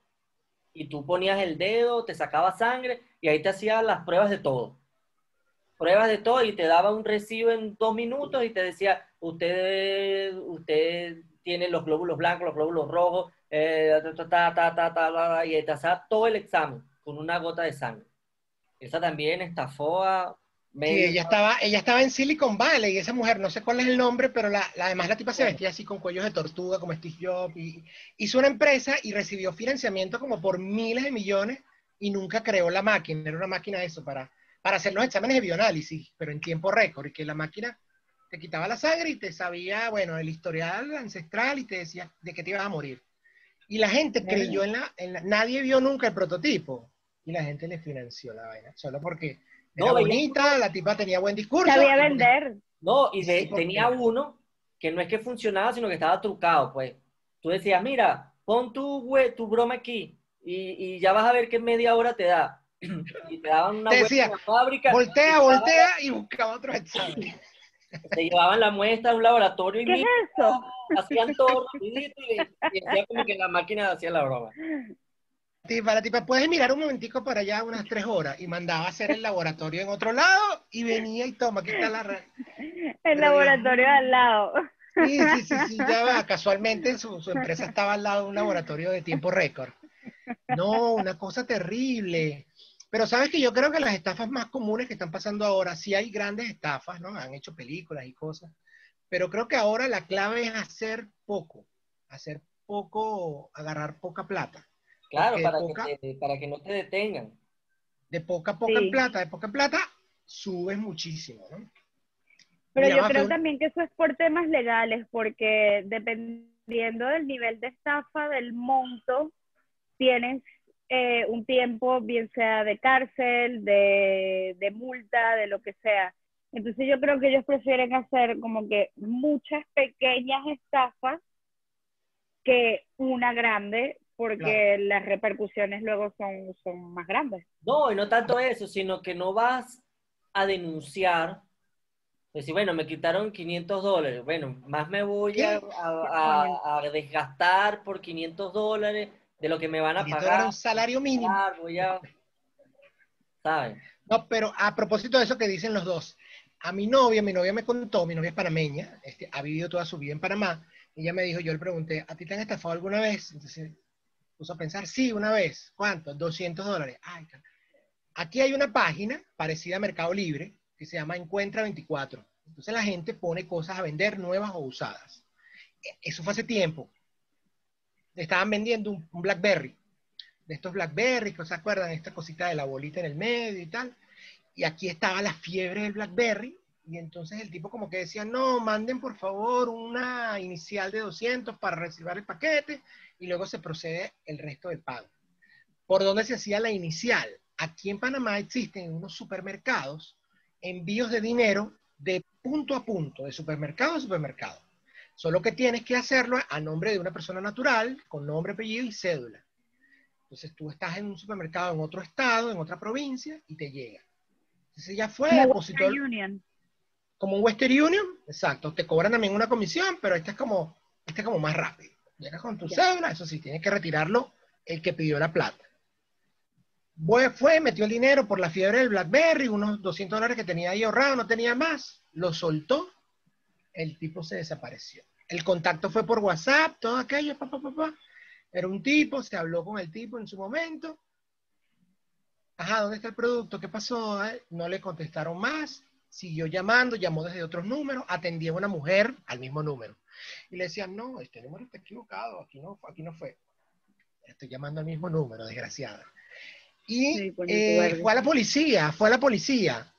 y tú ponías el dedo, te sacaba sangre, y ahí te hacía las pruebas de todo. pruebas de todo y te daba un recibo en dos minutos y te decía, usted, usted tiene los glóbulos blancos, los glóbulos rojos, eh, ta, ta, ta, y te hacía todo el examen con una gota de sangre. Esa también estafó a Sí, ella estaba, ella estaba en Silicon Valley y esa mujer, no sé cuál es el nombre, pero la, la- además la tipa se vestía así con cuellos de tortuga, como Steve Jobs, y hizo una empresa y recibió financiamiento como por miles de millones y nunca creó la máquina, era una máquina de eso para, para hacer los exámenes de bioanálisis, pero en tiempo récord, y que la máquina te quitaba la sangre y te sabía, bueno, el historial ancestral y te decía de qué te ibas a morir. Y la gente creyó en la, en la- nadie vio nunca el prototipo y la gente le financió la vaina, solo porque No, veía- bonita, la tipa tenía buen discurso. Sabía vender. No, y de- Sí, porque- tenía uno que no es que funcionaba, sino que estaba trucado, pues. Tú decías, mira, pon tu, broma aquí y, y ya vas a ver en media hora te da. Y te daban una Te decía, en la fábrica. Voltea, y voltea y buscaba otro examen. Te llevaban la muestra a un laboratorio y ¿Qué es mira, eso? hacían todo rapidito y, y decía como que la máquina hacía la broma. Tipa, la tipa, puedes mirar un momentico para allá unas tres horas y mandaba a hacer el laboratorio en otro lado y venía y toma, aquí está la... El laboratorio al lado. Sí, sí, sí, sí, ya va. Casualmente su, su empresa estaba al lado de un laboratorio de tiempo récord. No, una cosa terrible. Pero sabes que yo creo que las estafas más comunes que están pasando ahora, sí hay grandes estafas, ¿no? Han hecho películas y cosas, pero creo que ahora la clave es hacer poco, hacer poco, agarrar poca plata. Claro, para, poca- que te- para que no te detengan. De poca, poca Sí. plata, de poca plata, subes muchísimo, ¿no? Pero Mira, yo creo un- también que eso es por temas legales, porque dependiendo del nivel de estafa, del monto, tienes eh, un tiempo, bien sea de cárcel, de, de multa, de lo que sea. Entonces yo creo que ellos prefieren hacer como que muchas pequeñas estafas que una grande, porque las repercusiones luego son, son más grandes. No, y no tanto eso, sino que no vas a denunciar. Decir, bueno, me quitaron 500 dólares. Bueno, más me voy a, a- a- desgastar por 500 dólares de lo que me van a Y pagar. un salario mínimo. Ah, voy a... ¿Sabes? No, pero a propósito de eso que dicen los dos, a mi novia, mi novia me contó, mi novia es panameña, este, ha vivido toda su vida en Panamá, ella me dijo, yo le pregunté, ¿a ti te han estafado alguna vez? Entonces puso a pensar, sí, una vez, ¿cuánto? 200 dólares. Ay, Aquí hay una página parecida a Mercado Libre que se llama Encuentra 24. Entonces la gente pone cosas a vender nuevas o usadas. E- Eso fue hace tiempo. Estaban vendiendo un, un BlackBerry, de estos BlackBerry, que se acuerdan, esta cosita de la bolita en el medio y tal y aquí estaba la fiebre del BlackBerry, y entonces el tipo como que decía, no, manden por favor una inicial de 200 para recibir el paquete, y luego se procede el resto del pago. ¿Por dónde se hacía la inicial? Aquí en Panamá existen en unos supermercados envíos de dinero de punto a punto, de supermercado a supermercado. Solo que tienes que hacerlo a nombre de una persona natural, con nombre, apellido y cédula. Entonces tú estás en un supermercado en otro estado, en otra provincia, y te llega. Entonces ya fue, Como Western Union. Como un Western Union, exacto, te cobran también una comisión, pero este es como, este es como más rápido. Llegas con tu cédula, eso sí, tienes que retirarlo el que pidió la plata. Fue, fue, metió el dinero por la fiebre del BlackBerry, unos 200 dólares que tenía ahí ahorrado, no tenía más, lo soltó, el tipo se desapareció. El contacto fue por WhatsApp, todo aquello, pa, pa, pa, pa. Era un tipo, se habló con el tipo en su momento. Ajá, ¿dónde está el producto? ¿Qué pasó? Eh, No le contestaron más. Siguió llamando, llamó desde otros números, atendía a una mujer al mismo número. Y le decían, no, este número está equivocado, aquí no, aquí no fue. Estoy llamando al mismo número, desgraciada. Y Sí, eh, fue a la policía, fue a la policía.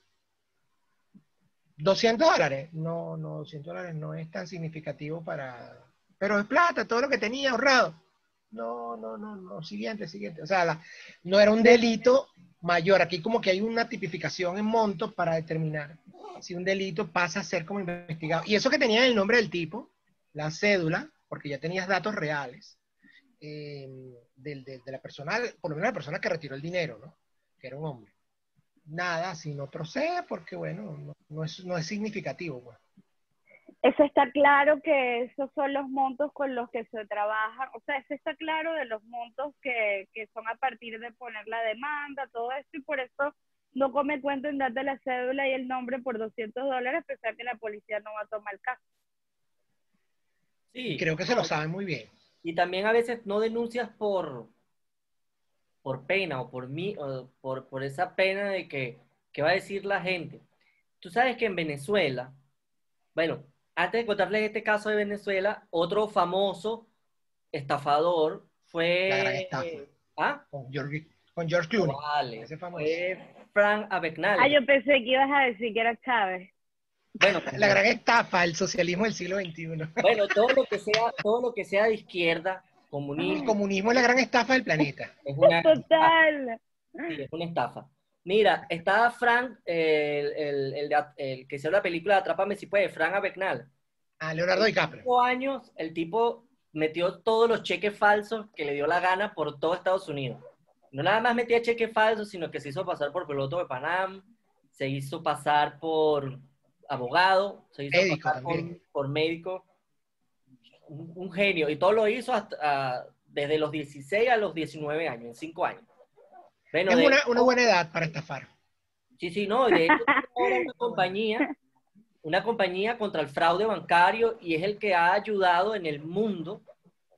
200 dólares. No, no, 200 dólares no es tan significativo para... Pero es plata, todo lo que tenía ahorrado. No, no, no, no, siguiente, siguiente. O sea, la- no era un delito mayor. Aquí como que hay una tipificación en monto para determinar si un delito pasa a ser como investigado. Y eso que tenía el nombre del tipo, la cédula, porque ya tenías datos reales eh, de, de la persona, por lo menos la persona que retiró el dinero, ¿no? Que era un hombre. Nada, si no procede, porque bueno, no, no es, no es significativo. pues. Eso está claro que esos son los montos con los que se trabaja, o sea, eso está claro de los montos que, que son a partir de poner la demanda, todo esto, y por eso no come cuento en darte la cédula y el nombre por 200 dólares, pensar que la policía no va a tomar el caso. Sí. Creo que se lo saben muy bien. Y también a veces no denuncias por, por pena o por mí, o por, por esa pena de que, que va a decir la gente. Tú sabes que en Venezuela, bueno, antes de contarles este caso de Venezuela, otro famoso estafador fue... La gran estafa. ¿Ah? Con George, con George Clooney. Vale, Ese famoso. fue Frank Abagnale. Ah, yo pensé que ibas a decir que era Chávez. Bueno, La gran estafa, el socialismo del siglo XXI. bueno, todo lo que sea, todo lo que sea de izquierda, El comunismo, comunismo es la gran estafa del planeta. es una, Total. Sí, es una estafa. Mira, está Frank, el, el, el, de- el que hizo la película Atrápame si puede, Frank Abagnale. A Leonardo DiCaprio. Cinco años, el tipo metió todos los cheques falsos que le dio la gana por todo Estados Unidos. No nada más metía cheques falsos, sino que se hizo pasar por piloto de Panam, se hizo pasar por abogado, se hizo Médico pasar por, médico. Un, un genio. Y todo lo hizo hasta, ah, desde los 16 a los 19 años, en 5 años. Bueno, Es una, una buena edad para estafar. Sí, sí, no, de hecho una compañía, una compañía contra el fraude bancario y es el que ha ayudado en el mundo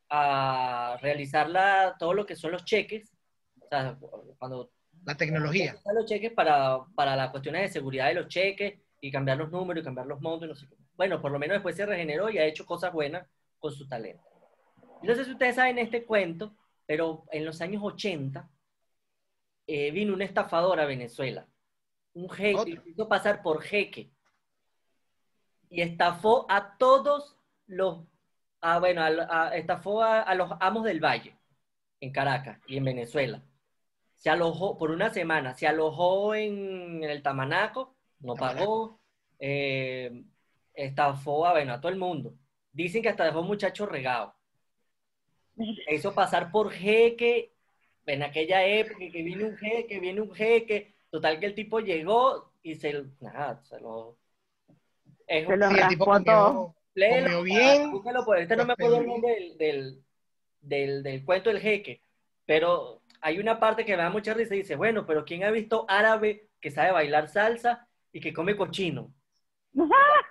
a realizar la, todo lo que son los cheques, o sea, cuando La tecnología. los cheques para, para las cuestiones de seguridad de los cheques y cambiar los números y cambiar los montos y no sé qué. Bueno, por lo menos después se regeneró y ha hecho cosas buenas con su talento. No sé si ustedes saben este cuento, pero en los años 80 eh, vino un estafador a Venezuela. Un jeque, se hizo pasar por jeque. Y estafó a todos los, a, bueno, a- a- estafó a, los amos del valle en Caracas y en Venezuela. Se alojó por una semana, se alojó en el Tamanaco, no pagó, eh, estafó a, bueno, a todo el mundo. Dicen que hasta dejó muchachos regados. Hizo pasar por jeque en aquella época, que viene un jeque, viene un jeque. Total que el tipo llegó y se, nada, se lo... Es Se lo Sí, el tipo comió, Léelo, comió bien. búscalo por- Este no me pues, acuerdo el nombre del, del, del, del cuento del jeque, pero hay una parte que me da mucha risa y dice, bueno, pero ¿quién ha visto árabe que sabe bailar salsa y que come cochino?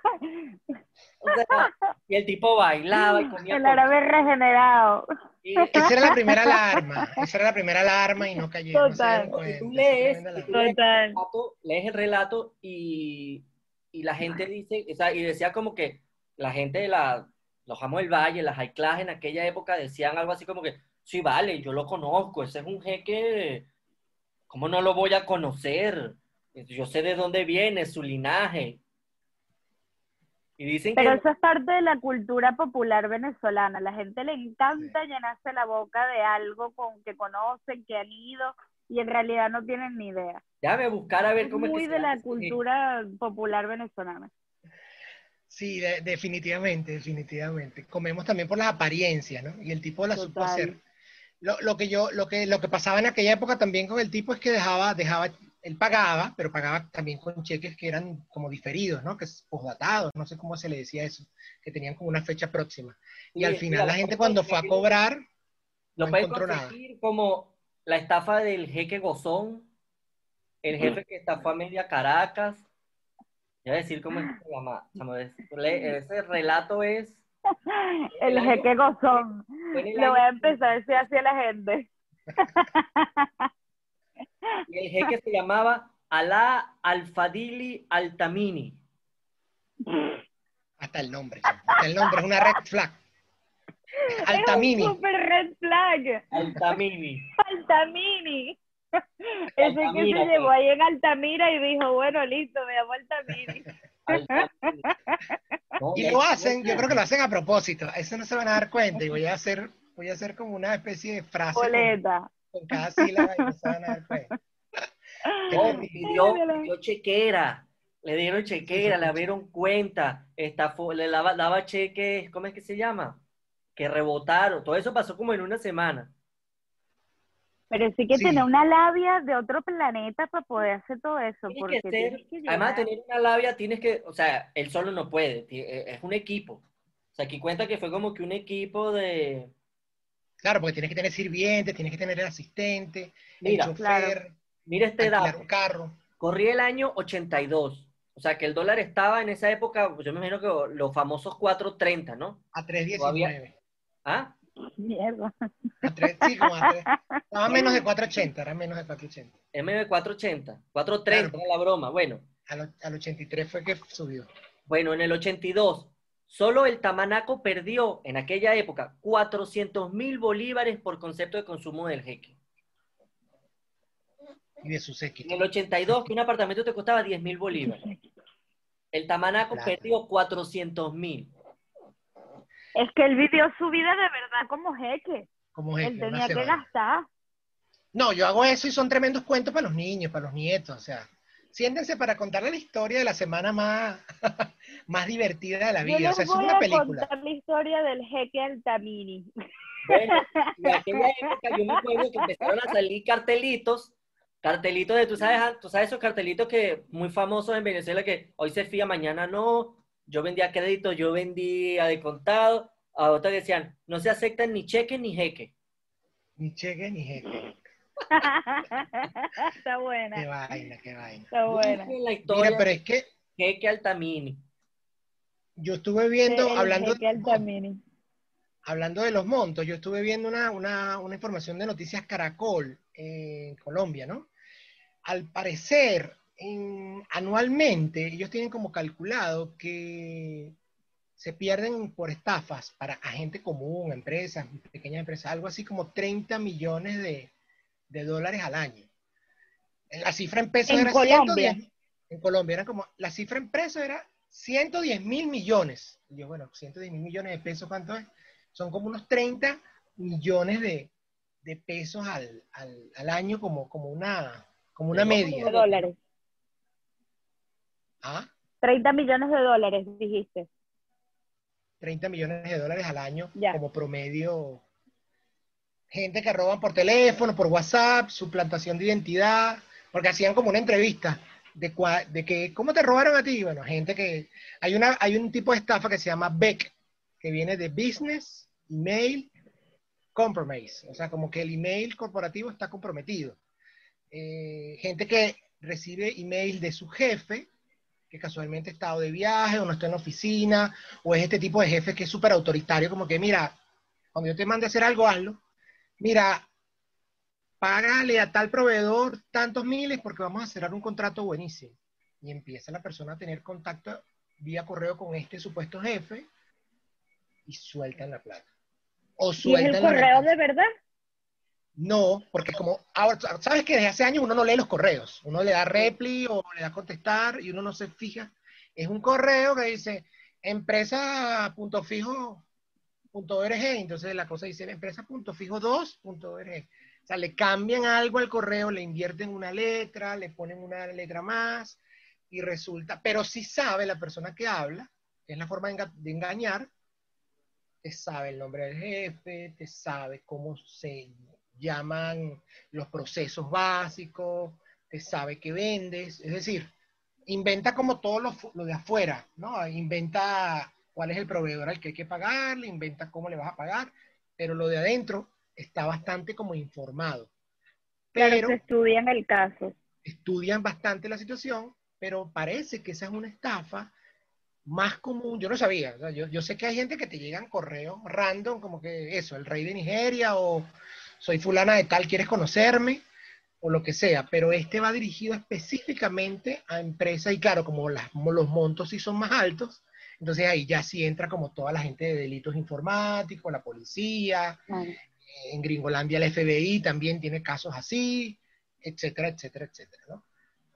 O sea, y el tipo bailaba y comía El árabe regenerado. cochino. Esa era la primera alarma. Esa era la primera alarma y no no dieron Total. Y tú lees, y tú el relato, lees el relato y, y la gente dice, o sea, y decía como que la gente de la, los amos del valle, las high class en aquella época decían algo así como que, sí, vale, yo lo conozco, ese es un jeque, ¿cómo no lo voy a conocer? Yo sé de dónde viene, su linaje. Y dicen Pero que eso es parte de la cultura popular venezolana. A la gente le encanta llenarse la boca de algo con que conocen, que han ido, y en realidad no tienen ni idea. déjame buscar a ver Es cómo es que muy de la cultura popular venezolana. Sí, de- definitivamente, definitivamente. Comemos también por las apariencias, ¿no? Y el tipo la supo Total. hacer. Lo, lo que yo, lo que, lo que pasaba en aquella época también con el tipo es que dejaba, dejaba, él pagaba, pero pagaba también con cheques que eran como diferidos, ¿no? Que es posdatados, no sé cómo se le decía eso, que tenían como una fecha próxima. Y al final la gente cuando fue a conseguir- cobrar, Lo no puedes encontró nada. conseguir como la estafa del jeque Gozón, el jefe que estafó a media Caracas. Voy a decir cómo es que se llama. Ese relato es. El jeque gozón. Lo voy a empezar a decir así a la gente. Y el jeque se llamaba Alá Alfadili Altamini. hasta el nombre, hasta el nombre es una red flag. Altamini. Es un super red flag. Altamini. Altamini. Ese que se llevó ahí en Altamira y dijo, bueno, listo, me llamo Altamini. Altamini. No, Y lo hacen, yo creo que lo hacen a propósito, eso no se van a dar cuenta y voy a hacer, voy a hacer como una especie de frase Boleta. Con cada sílaba y no se van a dar cuenta. Qué No, terrible. pidió, pidió chequera. Le dieron chequera, le abrieron cuenta, estafó, le daba, daba cheques, ¿cómo es que se llama? Que rebotaron. Todo eso pasó como en una semana. Pero sí que Sí. tiene una labia de otro planeta para poder hacer todo eso. Tienes Porque que ser, tienes que además de tener una labia, tienes que, o sea, él solo no puede, eh, es un equipo. O sea, aquí cuenta que fue como que un equipo de, Claro, porque tienes que tener sirvientes, tienes que tener el asistente, Mira, el chofer, mira este dato, un carro. Corría el año 82. O sea, que el dólar estaba en esa época, pues yo me imagino que los famosos 4.30, ¿no? A 3.19. Todavía- ¿Ah? Mierda. A tres- sí, como a. Estaba menos de 4.80, era menos de 4.80. MB 480. 4.30 Claro. era la broma. Bueno, Al, al 83 fue que subió. bueno, en el 82, solo el Tamanaco perdió en aquella época 400 mil bolívares por concepto de consumo del jeque. Y de su En el 82, que un apartamento te costaba 10 mil bolívares. El Tamanaco Plata. perdió 400 mil. Es que él vivió su vida de verdad como jeque. Como Él jefe, una tenía que gastar. No, yo hago eso y son tremendos cuentos para los niños, para los nietos. O sea, siéntense para contarle la historia de la semana más, más divertida de la Yo vida. O les sea, eso es voy una a película. contar la historia del jeque Altamini. Bueno, en aquella época yo me acuerdo que empezaron a salir cartelitos, cartelitos de, tú sabes, ah, tú sabes esos cartelitos que muy famosos en Venezuela que hoy se fía, mañana no, yo vendía crédito, yo vendía de contado, a otros decían, no se aceptan ni cheque ni jeque. Ni cheque ni jefe. Está Qué buena, vaina, qué vaina. está buena. En la historia, Mira, pero es que jeque Altamini. yo estuve viendo, El hablando, jeque Altamini. hablando de los montos, yo estuve viendo una, una, una información de Noticias Caracol en Colombia, ¿no? Al parecer, en- anualmente, ellos tienen como calculado que se pierden por estafas para agente común, empresas, pequeñas empresas, algo así como 30 millones de, de dólares al año. La cifra en pesos En era Colombia. 110 en Colombia era como, la cifra en pesos era 110 mil millones. Y yo, bueno, 110 mil millones de pesos, ¿cuánto es? Son como unos 30 millones de, de pesos al, al, al año como, como una, como una De media. dólares. ¿Ah? 30 millones de dólares, dijiste. 30 millones de dólares al año Ya. como promedio. Gente que roban por teléfono, por WhatsApp, suplantación de identidad, porque hacían como una entrevista de, cua- de que, ¿cómo te robaron a ti? Bueno, gente que, hay, una, hay un tipo de estafa que se llama BEC, que viene de Business, Email, Compromise, o sea, como que el email corporativo está comprometido. Eh, gente que recibe email de su jefe, que casualmente está o de viaje o no está en oficina, o es este tipo de jefe que es súper autoritario, como que, mira, cuando yo te mande a hacer algo, hazlo. Mira, págale a tal proveedor tantos miles porque vamos a cerrar un contrato buenísimo. Y empieza la persona a tener contacto vía correo con este supuesto jefe y sueltan la plata. O ¿Y es el correo de verdad? No, porque como, ahora, sabes que desde hace años uno no lee los correos, uno le da repli o le da contestar y uno no se fija. Es un correo que dice empresa.fijo.org, entonces la cosa dice empresa.fijo2.org. O sea, le cambian algo al correo, le invierten una letra, le ponen una letra más y resulta, pero si sabe la persona que habla, que es la forma de enga- de engañar, te sabe el nombre del jefe, te sabe cómo se llaman los procesos básicos, te sabe qué vendes, es decir, inventa como todo lo, lo de afuera, ¿no? Inventa cuál es el proveedor al que hay que pagarle, inventa cómo le vas a pagar, pero lo de adentro está bastante como informado. Claro, Pero se estudia en el caso. estudian bastante la situación, pero parece que esa es una estafa más común. Yo no sabía, o sea, yo, yo sé que hay gente que te llegan correos random, como que eso, el rey de Nigeria o soy fulana de tal, ¿quieres conocerme? O lo que sea, pero este va dirigido específicamente a empresas y claro, como, las, como los montos sí son más altos, entonces ahí ya sí entra como toda la gente de delitos informáticos, la policía, Claro. en Gringolandia el FBI también tiene casos así, etcétera, etcétera, etcétera, ¿no?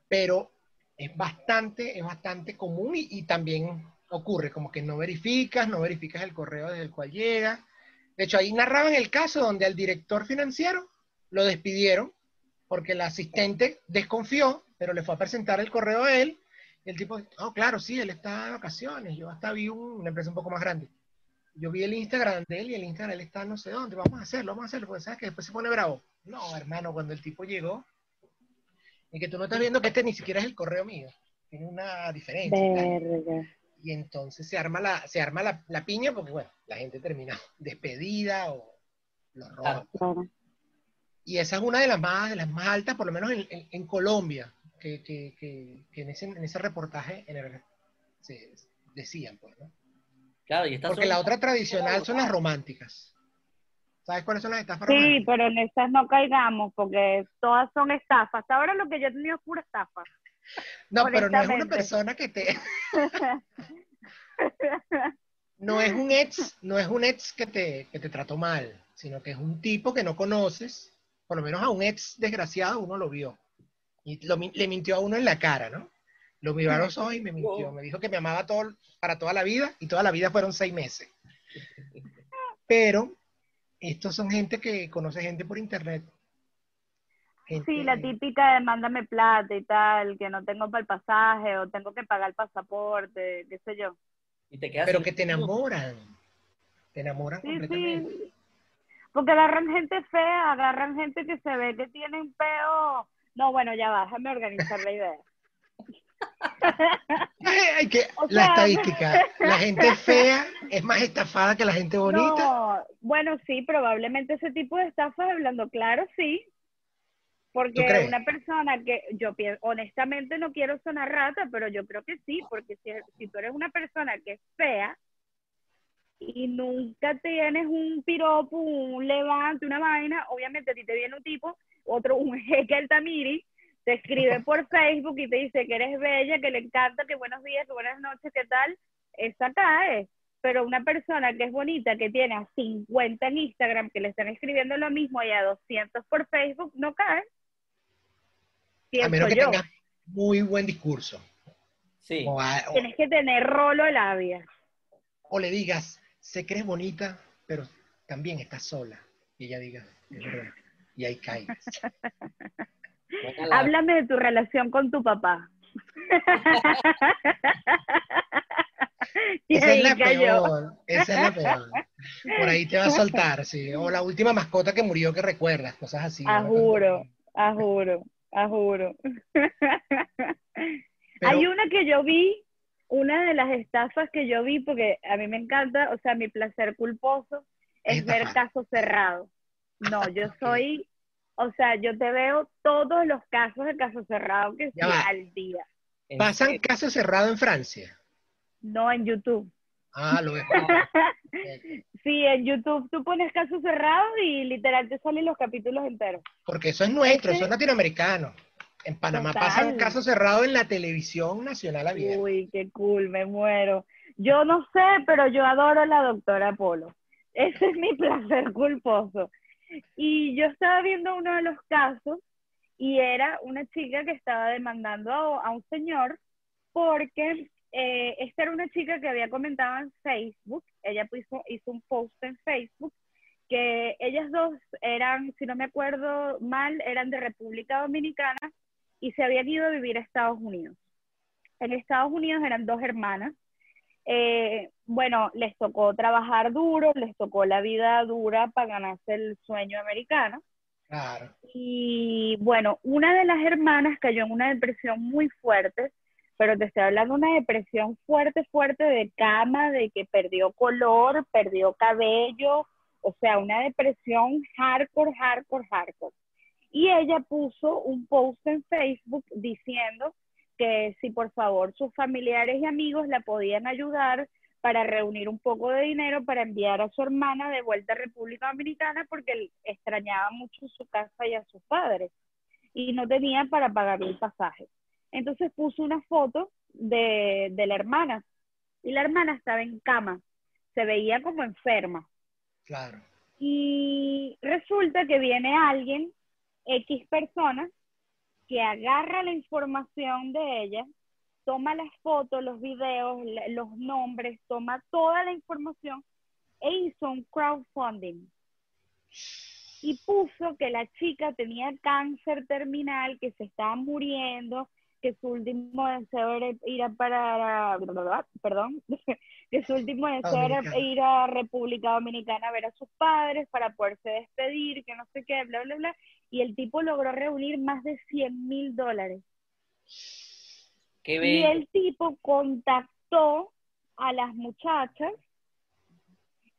Pero es bastante, es bastante común y, y también ocurre, como que no verificas, no verificas el correo desde el cual llega. De hecho, ahí narraban el caso donde al director financiero lo despidieron porque el asistente desconfió, pero le fue a presentar el correo a él. El tipo, oh, claro, sí, él está de vacaciones. Yo hasta vi un- una empresa un poco más grande. Yo vi el Instagram de él y el Instagram él está no sé dónde. Vamos a hacerlo, vamos a hacerlo, porque sabes que después se pone bravo. No, hermano, cuando el tipo llegó, y que tú no estás viendo que este ni siquiera es el correo mío. Tiene una diferencia. y tal. Verga. Y entonces se arma la, se arma la, la piña porque, bueno, la gente termina despedida o lo roban. Claro. Claro. Y esa es una de las más, de las más altas, por lo menos en, en- en Colombia. Que, que, que, que en, ese, en ese reportaje en el- se decían, pues, ¿no? Claro, y estas Porque son- la otra tradicional son las románticas. ¿Sabes cuáles son las estafas Sí, románticas? pero en esas no caigamos porque todas son estafas. Hasta ahora lo que yo he tenido es pura estafa. No, pero no es una persona que te... No es un ex, no es un ex que te, que te trató mal, sino que es un tipo que no conoces. Por lo menos a un ex desgraciado uno lo vio. Y lo le mintió a uno en la cara, ¿no? Lo miró a los ojos y me mintió. Me dijo que me amaba todo, para toda la vida y toda la vida fueron seis meses. Pero estos son gente que conoce gente por internet. Gente- Sí, la típica de mándame plata y tal, que no tengo para el pasaje o tengo que pagar el pasaporte, qué sé yo. y te quedas Pero que te enamoran. Te enamoran Sí, completamente. sí. Porque agarran gente fea, agarran gente que se ve que tienen peo. No, bueno, ya va, déjame organizar la idea. Que O la estadística, la gente fea es más estafada que la gente bonita. No, bueno, sí, probablemente ese tipo de estafas, hablando claro, sí. ¿Tú Porque una persona que yo pienso, honestamente no quiero sonar rata, pero yo creo que sí, porque si, si tú eres una persona que es fea y nunca tienes un piropo, un levante, una vaina, obviamente a ti te viene un tipo, otro, un jeque altamiri, te escribe por Facebook y te dice que eres bella, que le encanta, que buenos días, que buenas noches, qué tal, esa cae. Pero una persona que es bonita, que tiene a 50 en Instagram, que le están escribiendo lo mismo y a 200 por Facebook, no cae. A menos que yo. tengas muy buen discurso. Sí. O, a- o- Tienes que tener rolo de labia. o le digas, sé que eres bonita, pero también estás sola. Y ella diga, es verdad. Y ahí cae. Buena la- Háblame de tu relación con tu papá. y Esa ahí es la cayó. peor. Esa es la peor. Por ahí te va a soltar, sí. O la última mascota que murió que recuerdas, cosas así. A ¿no? juro, a juro, a juro. Pero- Hay una que yo vi, una de las estafas que yo vi, porque a mí me encanta, o sea, mi placer culposo es Es ver casos cerrados. No, yo soy, o sea, yo te veo todos los casos de casos cerrados que va. al día. Pasan serio. casos cerrados en Francia. No en YouTube. Ah, lo dejo. Sí, en YouTube tú pones casos cerrados y literal te salen los capítulos enteros. Porque eso es nuestro, eso es latinoamericano. En Panamá Total. pasan casos cerrados en la televisión nacional abierta. Uy, qué cool, me muero. Yo no sé, pero yo adoro a la doctora Polo. Ese es mi placer culposo. Y yo estaba viendo uno de los casos y era una chica que estaba demandando a, a un señor porque eh, esta era una chica que había comentado en Facebook, ella puso, hizo un post en Facebook que ellas dos eran, si no me acuerdo mal, eran de República Dominicana y se habían ido a vivir a Estados Unidos. En Estados Unidos eran dos hermanas. Eh, bueno, les tocó trabajar duro, les tocó la vida dura para ganarse el sueño americano. Claro. Y bueno, una de las hermanas cayó en una depresión muy fuerte, pero te estoy hablando de una depresión fuerte, fuerte de cama, de que perdió color, perdió cabello, o sea, una depresión hardcore, hardcore, hardcore. Y ella puso un post en Facebook diciendo que si por favor sus familiares y amigos la podían ayudar para reunir un poco de dinero para enviar a su hermana de vuelta a República Dominicana porque extrañaba mucho su casa y a sus padres y no tenía para pagarle el pasaje. Entonces puso una foto de, de la hermana y la hermana estaba en cama, se veía como enferma. Claro. Y resulta que viene alguien, X persona, que agarra la información de ella, toma las fotos, los videos, los nombres, toma toda la información e hizo un crowdfunding. Y puso que la chica tenía cáncer terminal, que se estaba muriendo, que su último deseo era ir a para, perdón, que su último deseo era ir a República Dominicana a ver a sus padres para poderse despedir, que no sé qué, bla, bla, bla. Y el tipo logró reunir más de 100 mil dólares. Qué Y el tipo contactó a las muchachas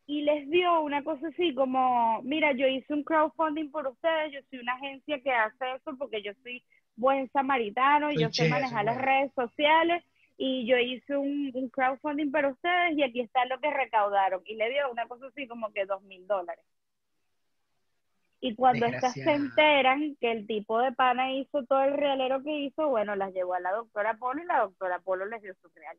y les dio una cosa así como, mira, yo hice un crowdfunding por ustedes, yo soy una agencia que hace eso porque yo soy buen samaritano y yo sé manejar las redes sociales y yo hice un, un crowdfunding para ustedes y aquí está lo que recaudaron. Y le dio una cosa así como que dos mil dólares. Y cuando estas se enteran que el tipo de pana hizo todo el realero que hizo, bueno, las llevó a la doctora Polo y la doctora Polo les dio su real.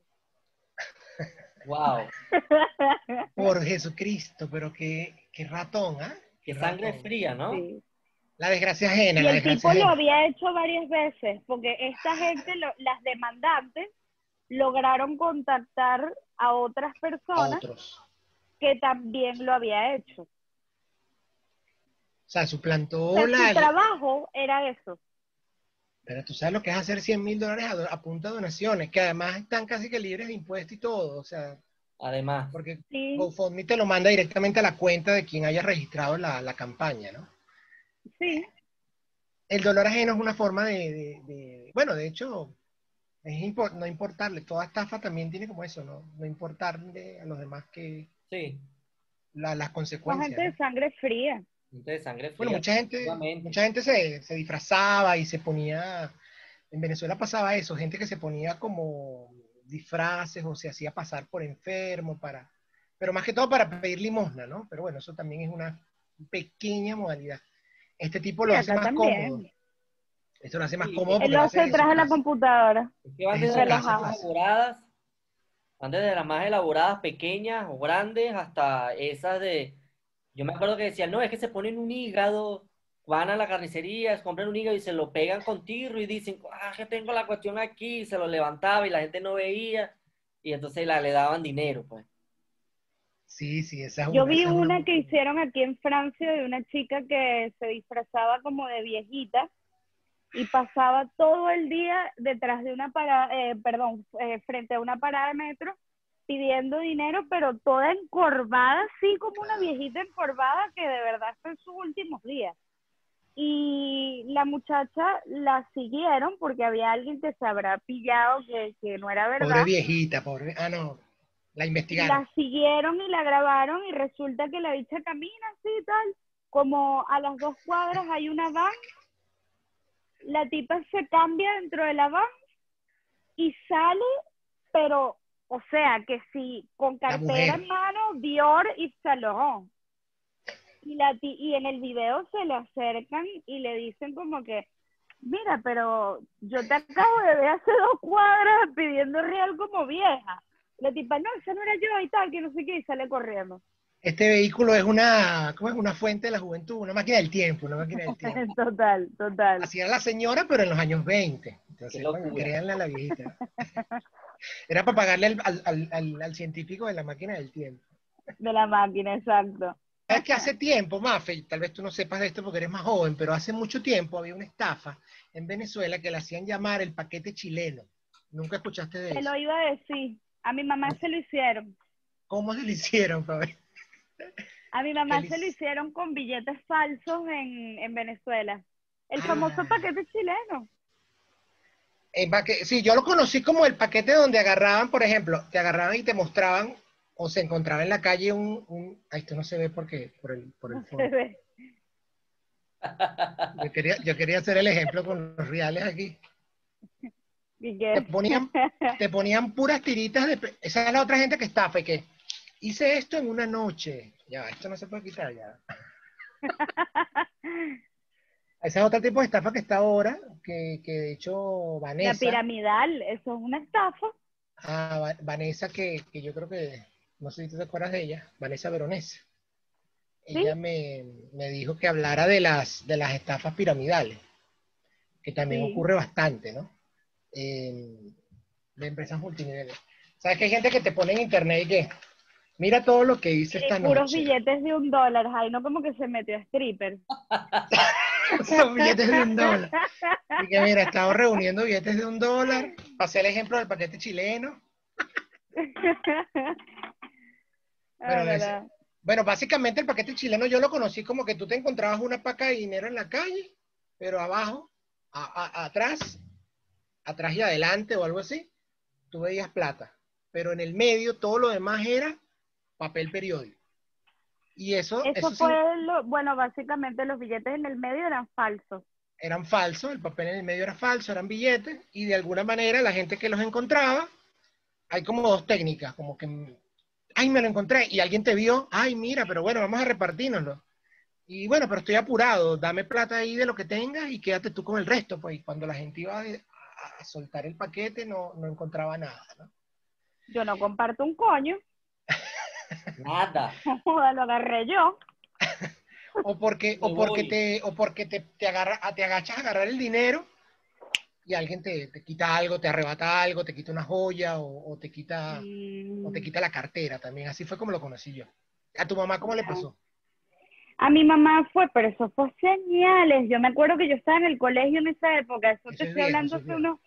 Wow. Por Jesucristo, pero qué, qué ratón, ¿ah? Qué Qué sangre ratón. fría, ¿no? Sí. La desgracia ajena, Y el tipo lo había hecho varias veces, porque esta gente, lo- las demandantes, lograron contactar a otras A personas otros. que también lo había hecho. O sea, suplantó O sea, la... su trabajo era eso. Pero tú sabes lo que es hacer 100 mil dólares a, a punta de donaciones, que además están casi que libres de impuestos y todo. O sea, Además, porque Sí, GoFundMe te lo manda directamente a la cuenta de quien haya registrado la, la campaña, ¿no? sí. El dolor ajeno es una forma de, de- de- bueno, de hecho, es no importarle. Toda estafa también tiene como eso, ¿no? No importarle a los demás que sí. la- las Con consecuencias. gente de sangre fría. De sangre fría. Bueno, mucha gente, mucha gente se, se disfrazaba y se ponía, en Venezuela pasaba eso, gente que se ponía como disfraces o se hacía pasar por enfermo para, pero más que todo para pedir limosna, ¿no? Pero bueno, eso también es una pequeña modalidad. Este tipo lo hace más también. cómodo. Esto lo hace más Sí, cómodo. Él lo hace detrás de la computadora. Es que van Es desde las más elaboradas, van desde las más elaboradas, pequeñas o grandes, hasta esas de. Yo me acuerdo que decían, no, es que se ponen un hígado, van a la carnicería, se compran un hígado y se lo pegan con tirro y dicen, ah, que tengo la cuestión aquí, y se lo levantaba y la gente no veía, y entonces la, le daban dinero, pues. Sí, sí, esa es Yo una- vi esa es una que hicieron aquí en Francia de una chica que se disfrazaba como de viejita y pasaba todo el día detrás de una parada, eh, perdón, eh, frente a una parada de metro pidiendo dinero, pero toda encorvada, así como una viejita encorvada que de verdad está en sus últimos días. Y la muchacha la siguieron porque había alguien que se habrá pillado que, que no era verdad. Pobre viejita, pobre. Ah, no. La investigaron. La siguieron y la grabaron y resulta que la bicha camina así y tal. Como a las dos cuadras hay una van. La tipa se cambia dentro de la van y sale, pero, o sea, que sí, con cartera en mano, Dior y Saint Laurent. Y, la ti- y en el video se le acercan y le dicen como que, mira, pero yo te acabo de ver hace dos cuadras pidiendo real como vieja. La tipa, no, esa no era yo y tal, que no sé qué, y sale corriendo. Este vehículo es una, ¿cómo es? Una fuente de la juventud, una máquina del tiempo, una máquina del tiempo. total, total. Así era la señora, pero en los años 20. Entonces, bueno, créanle a la viejita. Era para pagarle al, al- al- al- científico de la máquina del tiempo. De la máquina, exacto. Es que hace tiempo, Mafe, tal vez tú no sepas de esto porque eres más joven, pero hace mucho tiempo había una estafa en Venezuela que le hacían llamar el paquete chileno. ¿Nunca escuchaste de Te eso? lo iba a decir. A mi mamá se lo hicieron. ¿Cómo se lo hicieron, Fabi? A mi mamá se lo hicieron con billetes falsos en, en Venezuela. El Ah. famoso paquete chileno. En paque- Sí, yo lo conocí como el paquete donde agarraban, por ejemplo, te agarraban y te mostraban o se encontraba en la calle un... un... Ay, esto no se ve porque por el, por el fondo. Yo quería, yo quería hacer el ejemplo con los reales aquí. Te ponían, te ponían puras tiritas de... Esa es la otra gente que estafa y que hice esto en una noche. Ya, esto no se puede quitar ya. Ese es otro tipo de estafa que está ahora, que, que de hecho La Vanessa... piramidal, eso es una estafa. Ah, Va- Vanessa, que, que yo creo que, no sé si tú te acuerdas de ella, Vanessa Veronese. ¿Sí? Ella me, me dijo que hablara de las, de las estafas piramidales, que también Sí. ocurre bastante, ¿no? En- de empresas multiniveles. ¿Sabes que hay gente que te pone en internet y que, mira todo lo que hice esta Y puros noche? billetes de un dólar. Ay, no como que se metió a stripper. Son billetes de un dólar. Y que mira, he estado reuniendo billetes de un dólar. Pasé el ejemplo del paquete chileno. Ah. Bueno, básicamente el paquete chileno yo lo conocí como que tú te encontrabas una paca de dinero en la calle, pero abajo, a- a- atrás, atrás y adelante o algo así, tú veías plata. Pero en el medio todo lo demás era papel periódico. Y eso, Eso eso sí- fue, lo, bueno, básicamente los billetes en el medio eran falsos. eran falsos, el papel en el medio era falso, eran billetes, y de alguna manera la gente que los encontraba, hay como dos técnicas, como que, ay, me lo encontré, y alguien te vio, ay, mira, pero bueno, vamos a repartirnoslo. Y bueno, pero estoy apurado, dame plata ahí de lo que tengas y quédate tú con el resto, pues y cuando la gente iba a, a soltar el paquete no, no encontraba nada, ¿no? Yo no comparto un coño. Nada. Lo agarré yo. O porque, o porque, te, o porque te, te, agarra, te agachas a agarrar el dinero y alguien te, te quita algo, te arrebata algo, te quita una joya o, o te quita, Mm. o te quita la cartera también. Así fue como lo conocí yo. ¿A tu mamá cómo le pasó? A mi mamá fue, pero eso fue señales. Yo me acuerdo que yo estaba en el colegio en esa época. Eso Eso te es estoy hablando es hace unos,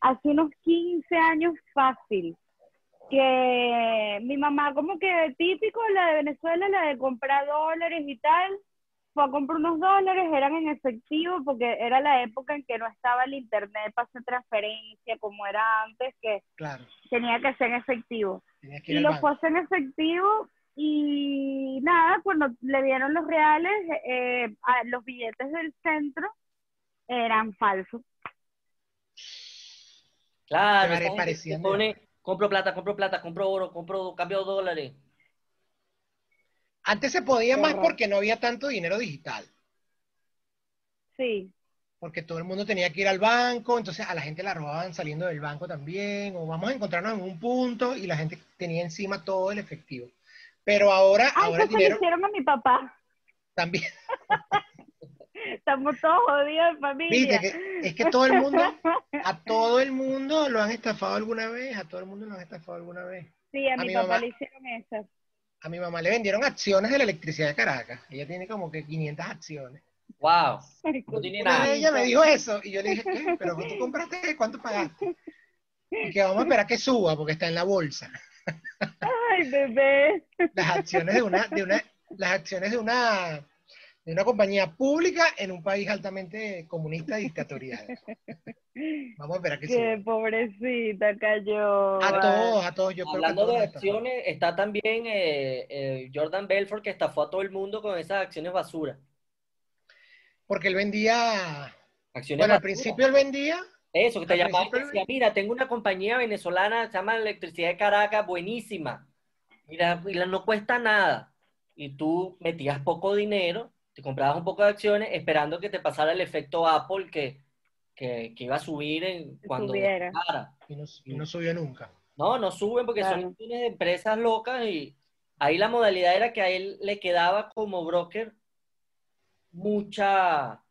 hace unos 15 años fácil. Que mi mamá, como que típico, la de Venezuela, la de comprar dólares y tal, fue a comprar unos dólares, eran en efectivo, porque era la época en que no estaba el internet para hacer transferencia como era antes, que Claro, tenía que ser en efectivo. Y lo fue a hacer en efectivo y nada, cuando le dieron los reales, eh, a- los billetes del centro eran falsos. Claro, pone, compro plata, compro plata, compro oro, compro cambio dólares. Antes se podía más porque no había tanto dinero digital. Sí, porque todo el mundo tenía que ir al banco, entonces a la gente la robaban saliendo del banco también, o vamos a encontrarnos en un punto y la gente tenía encima todo el efectivo. Pero ahora, Ay, ahora el eso se lo dinero hicieron a mi papá. también, Estamos todos jodidos en familia. viste que es que todo el mundo, a todo el mundo lo han estafado alguna vez, a todo el mundo lo han estafado alguna vez. Sí, a, a mi mi papá mamá- le hicieron eso. A mi mamá le vendieron acciones de la electricidad de Caracas, ella tiene como que 500 acciones. Wow. No tiene Una nada. de ellas me dijo eso y yo le dije, ¿qué? ¿Pero tú compraste? ¿Cuánto pagaste? Y que vamos a esperar que suba porque está en la bolsa. Ay, bebé. las acciones de una, de una, las acciones de una, de una compañía pública en un país altamente comunista y dictatorial. Vamos a esperar que Qué suba. pobrecita cayó. A todos, a todos, yo creo que Hablando de acciones, está también eh, eh, Jordan Belfort que estafó a todo el mundo con esas acciones basura. Porque él vendía, Acciones bueno, al principio él vendía, Eso, que te llamaba y decía, mira, tengo una compañía venezolana, se llama Electricidad de Caracas, buenísima. Mira, y la no cuesta nada. Y tú metías poco dinero, te comprabas un poco de acciones esperando que te pasara el efecto Apple que, que, que iba a subir en, cuando y no, y no subió nunca. No, no suben porque son Claro. acciones de empresas locas y ahí la modalidad era que a él le quedaba como broker mucha,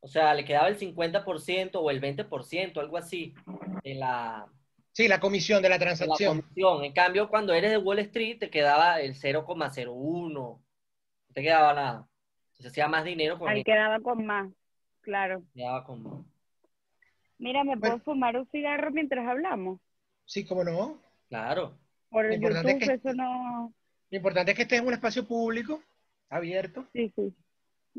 o sea, le quedaba el 50% o el 20%, algo así, de la, Sí, la comisión de la de la transacción. comisión. En cambio, cuando eres de Wall Street, te quedaba el 0,01, no te quedaba nada. Entonces hacía más dinero Ahí quedaba con más. Claro. quedaba con... Mira, ¿me Bueno. puedo fumar un cigarro mientras hablamos? Sí, cómo no. Claro. Por Lo importante YouTube, es que- eso no. Lo importante es que estés en un espacio público, abierto. Sí, sí.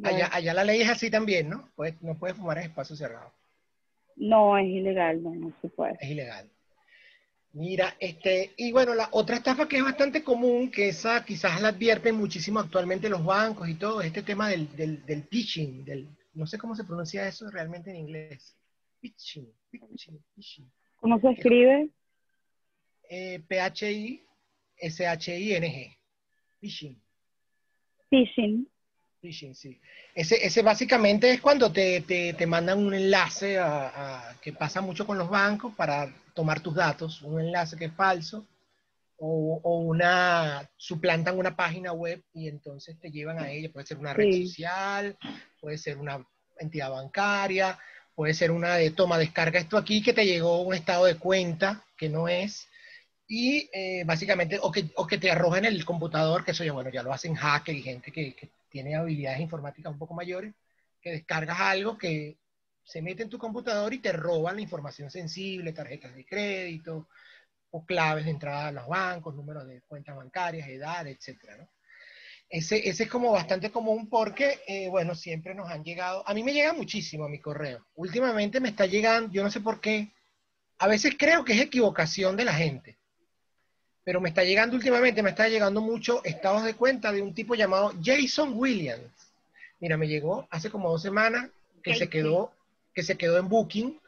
Allá, allá la ley es así también, ¿no? Puedes- no puedes fumar en espacio cerrado. No, es ilegal, no, no se puede. es ilegal. Mira, este, y bueno, la otra estafa que es bastante común, que esa quizás la advierten muchísimo actualmente los bancos y todo, es este tema del, del, del phishing, del, no sé cómo se pronuncia eso realmente en inglés. Phishing, phishing, phishing. ¿Cómo se escribe? Eh, P-H-I-S-H-I-N-G. Phishing. Phishing. Phishing, sí. Ese, ese básicamente es cuando te, te, te mandan un enlace a, a- que pasa mucho con los bancos para tomar tus datos, un enlace que es falso, o, o una, suplantan una página web y entonces te llevan a ella, puede ser una red Sí. social, puede ser una entidad bancaria, puede ser una de toma, descarga esto aquí que te llegó un estado de cuenta que no es, y eh, básicamente, o que, o que te arrojen el computador, que eso ya, bueno, ya lo hacen hacker y gente que, que tiene habilidades informáticas un poco mayores, que descargas algo que se mete en tu computador y te roban la información sensible, tarjetas de crédito, o claves de entrada a los bancos, números de cuentas bancarias, edad, etcétera, ¿no? Ese, es como bastante común porque, eh, bueno, siempre nos han llegado, a mí me llega muchísimo a mi correo. Últimamente me está llegando, yo no sé por qué, a veces creo que es equivocación de la gente, pero me está llegando últimamente, me está llegando mucho estados de cuenta de un tipo llamado Jason Williams. Mira, me llegó hace como dos semanas que se quedó que se quedó en Booking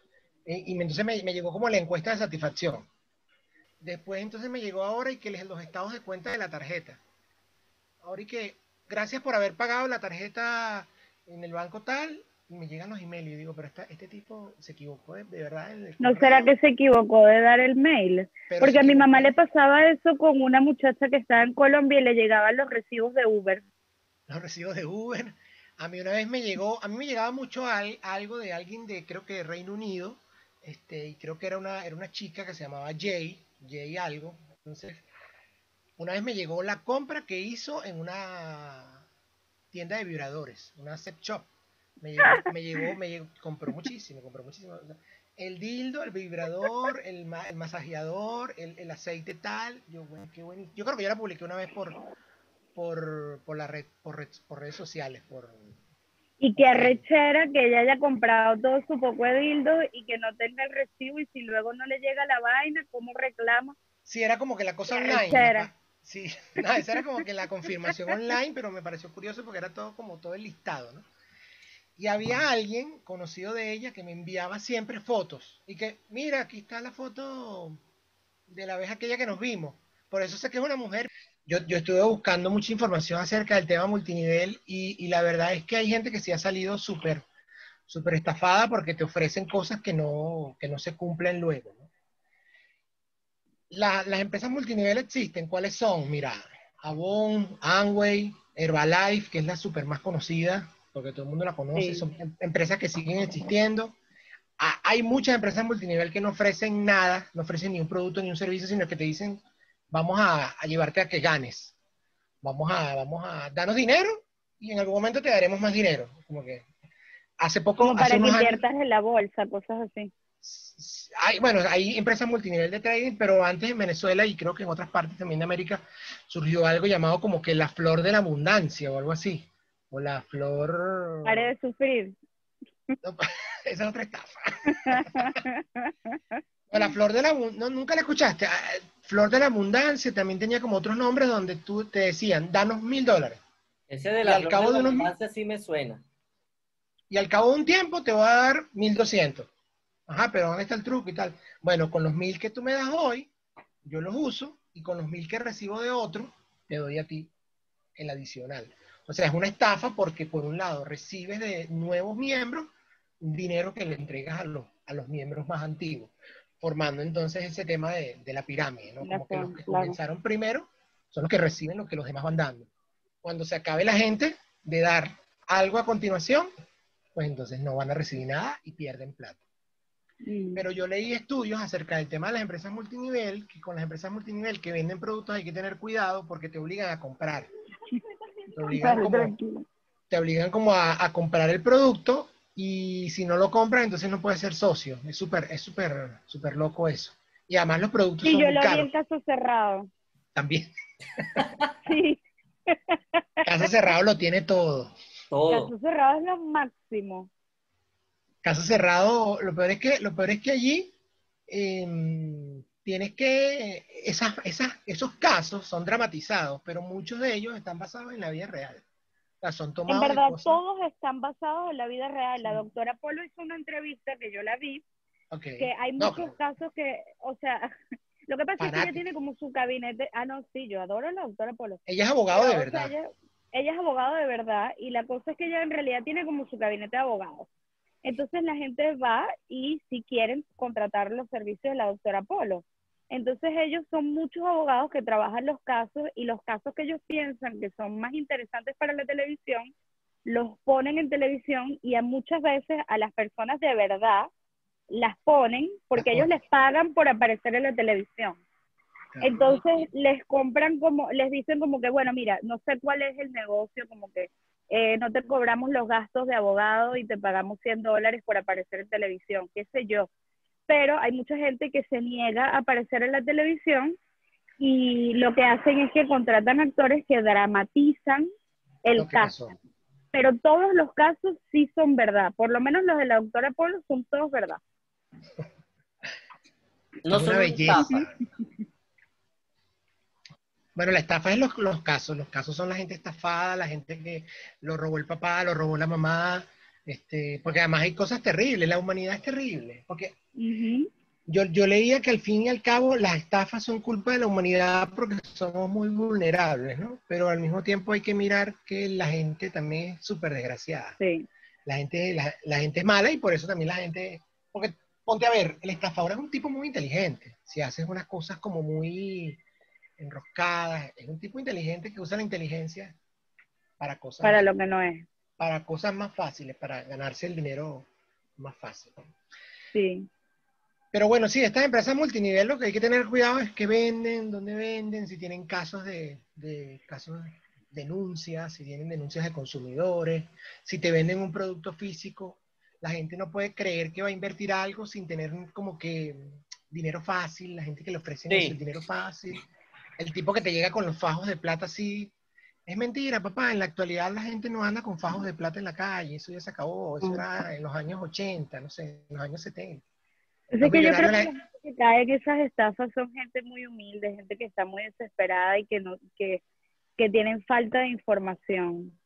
eh, y entonces me, me llegó como la encuesta de satisfacción. Después entonces me llegó ahora y que les- los estados de cuenta de la tarjeta. Ahora y que gracias por haber pagado la tarjeta en el banco tal, me llegan los emails y digo, pero esta- este tipo se equivocó de, de verdad. en el ¿No correo". será que se equivocó de dar el mail? Pero Porque a mi mamá le pasaba eso con una muchacha que estaba en Colombia y le llegaban los recibos de Uber. los recibos de Uber. A mí una vez me llegó, a mí me llegaba mucho al- algo de alguien de, creo que de Reino Unido, este, y creo que era una, era una chica que se llamaba Jay, Jay algo. Entonces, una vez me llegó la compra que hizo en una tienda de vibradores, una sex shop. Me llegó, me llegó, me llegó, compró muchísimo, compró muchísimo. O sea, el dildo, el vibrador, el, ma- el masajeador, el, el aceite tal. Yo, bueno, qué buenísimo. Yo creo que yo la publiqué una vez por, por, por la red, por, red- por redes sociales, por Y que arrechera que ella haya comprado todo su poco de dildo y que no tenga el recibo y si luego no le llega la vaina, ¿cómo reclama? sí era como que la cosa online. Sí, no, esa era como que la confirmación online, pero me pareció curioso porque era todo como todo el listado, ¿no? Y había alguien conocido de ella que me enviaba siempre fotos y que, mira, aquí está la foto de la vez aquella que nos vimos. Por eso sé que es una mujer. Yo, yo estuve buscando mucha información acerca del tema multinivel y, y la verdad es que hay gente que sí ha salido súper súper estafada porque te ofrecen cosas que no, que no se cumplen luego. las empresas multinivel existen. ¿Cuáles son? Mira, Avon, Amway, Herbalife, que es la súper más conocida, porque todo el mundo la conoce, Sí. son em- empresas que siguen existiendo. Hay muchas empresas multinivel que no ofrecen nada, no ofrecen ni un producto ni un servicio, sino que te dicen, vamos a, a llevarte a que ganes. Vamos a, vamos a darnos dinero y en algún momento te daremos más dinero. Como que hace poco, Como para que años, inviertas en la bolsa, cosas así. hay, bueno, hay empresas multinivel de trading, pero antes en Venezuela y creo que en otras partes también de América surgió algo llamado como que la flor de la abundancia o algo así. O la flor... Pare de sufrir. Esa es otra estafa. O la flor de la abundancia, no, nunca la escuchaste. Ah, Flor de la abundancia también tenía como otros nombres donde tú te decían, danos mil dólares. Ese de Y la al flor cabo de de la unos- abundancia sí me suena. Y al cabo de un tiempo te va a dar 1200. Ajá, pero ¿dónde está el truco y tal? Bueno, con los mil que tú me das hoy, yo los uso y con los mil que recibo de otro, te doy a ti el adicional. O sea, es una estafa porque por un lado recibes de nuevos miembros dinero que le entregas a los, a los miembros más antiguos, formando entonces ese tema de, de la pirámide, ¿no? Como que los que comenzaron primero son los que reciben lo que los demás van dando. Cuando se acabe la gente de dar algo a continuación, pues entonces no van a recibir nada y pierden plata. Mm. Pero yo leí estudios acerca del tema de las empresas multinivel, que con las empresas multinivel que venden productos hay que tener cuidado porque te obligan a comprar. Te obligan Dale, como, tranquilo. te obligan como a, a comprar el producto y si no lo compras entonces no puedes ser socio. Es súper, es súper, súper loco eso. Y además los productos Sí, son yo muy lo vi caros en caso cerrado. también. Sí, Caso cerrado lo tiene todo. Todo. caso cerrado es lo máximo. Caso cerrado, lo peor es que, lo peor es que allí em, tienes que, esas, esas, esos casos son dramatizados, pero muchos de ellos están basados en la vida real. O sea, son En tomados de verdad, todos están basados en la vida real. La doctora Polo hizo una entrevista que yo la vi, Ok. que hay No, muchos casos que, o sea, lo que pasa es que ella tiene como su gabinete. Ah, no, sí, yo adoro a la doctora Polo. ella es abogado de Pero, o sea, verdad. ella, ella es abogado de verdad y la cosa es que ella en realidad tiene como su gabinete de abogados. Entonces la gente va y si quieren contratar los servicios de la doctora Polo. Entonces ellos son muchos abogados que trabajan los casos y los casos que ellos piensan que son más interesantes para la televisión, los ponen en televisión y a muchas veces a las personas de verdad las ponen porque ellos les pagan por aparecer en la televisión. Entonces les compran como, les dicen como que, bueno, mira, no sé cuál es el negocio, como que eh, no te cobramos los gastos de abogado y te pagamos 100 dólares por aparecer en televisión, qué sé yo. Pero hay mucha gente que se niega a aparecer en la televisión y lo que hacen es que contratan actores que dramatizan el Lo caso. pasó. Pero todos los casos sí son verdad, por lo menos los de la doctora Polo son todos verdad. No son una belleza. estafa. Bueno, la estafa es los, los casos. Los casos son la gente estafada, la gente que lo robó el papá, lo robó la mamá, Este, porque además hay cosas terribles, la humanidad es terrible. Porque yo, yo leía que al fin y al cabo las estafas son culpa de la humanidad porque somos muy vulnerables, ¿no? Pero al mismo tiempo hay que mirar que la gente también es súper desgraciada. Sí. La gente, la, la gente es mala y por eso también la gente... Porque ponte a ver, el estafador es un tipo muy inteligente. Si haces unas cosas como muy enroscadas, es un tipo inteligente que usa la inteligencia para cosas, Para lo que no es. Para cosas más fáciles, para ganarse el dinero más fácil. ¿no? Sí. Pero bueno, sí, estas empresas multinivel lo que hay que tener cuidado es que venden, dónde venden, si tienen casos de, de casos de denuncias, si tienen denuncias de consumidores, si te venden un producto físico, la gente no puede creer que va a invertir algo sin tener como que dinero fácil, la gente que le ofrece Sí. dinero fácil, el tipo que te llega con los fajos de plata así. Es mentira, papá, en la actualidad la gente no anda con fajos de plata en la calle, eso ya se acabó, eso era en los años 80, no sé, en los años 70. O sea, Los que yo creo que millonarios la gente que cae en esas estafas son gente muy humilde, gente que está muy desesperada y que no, que, que tienen falta de información.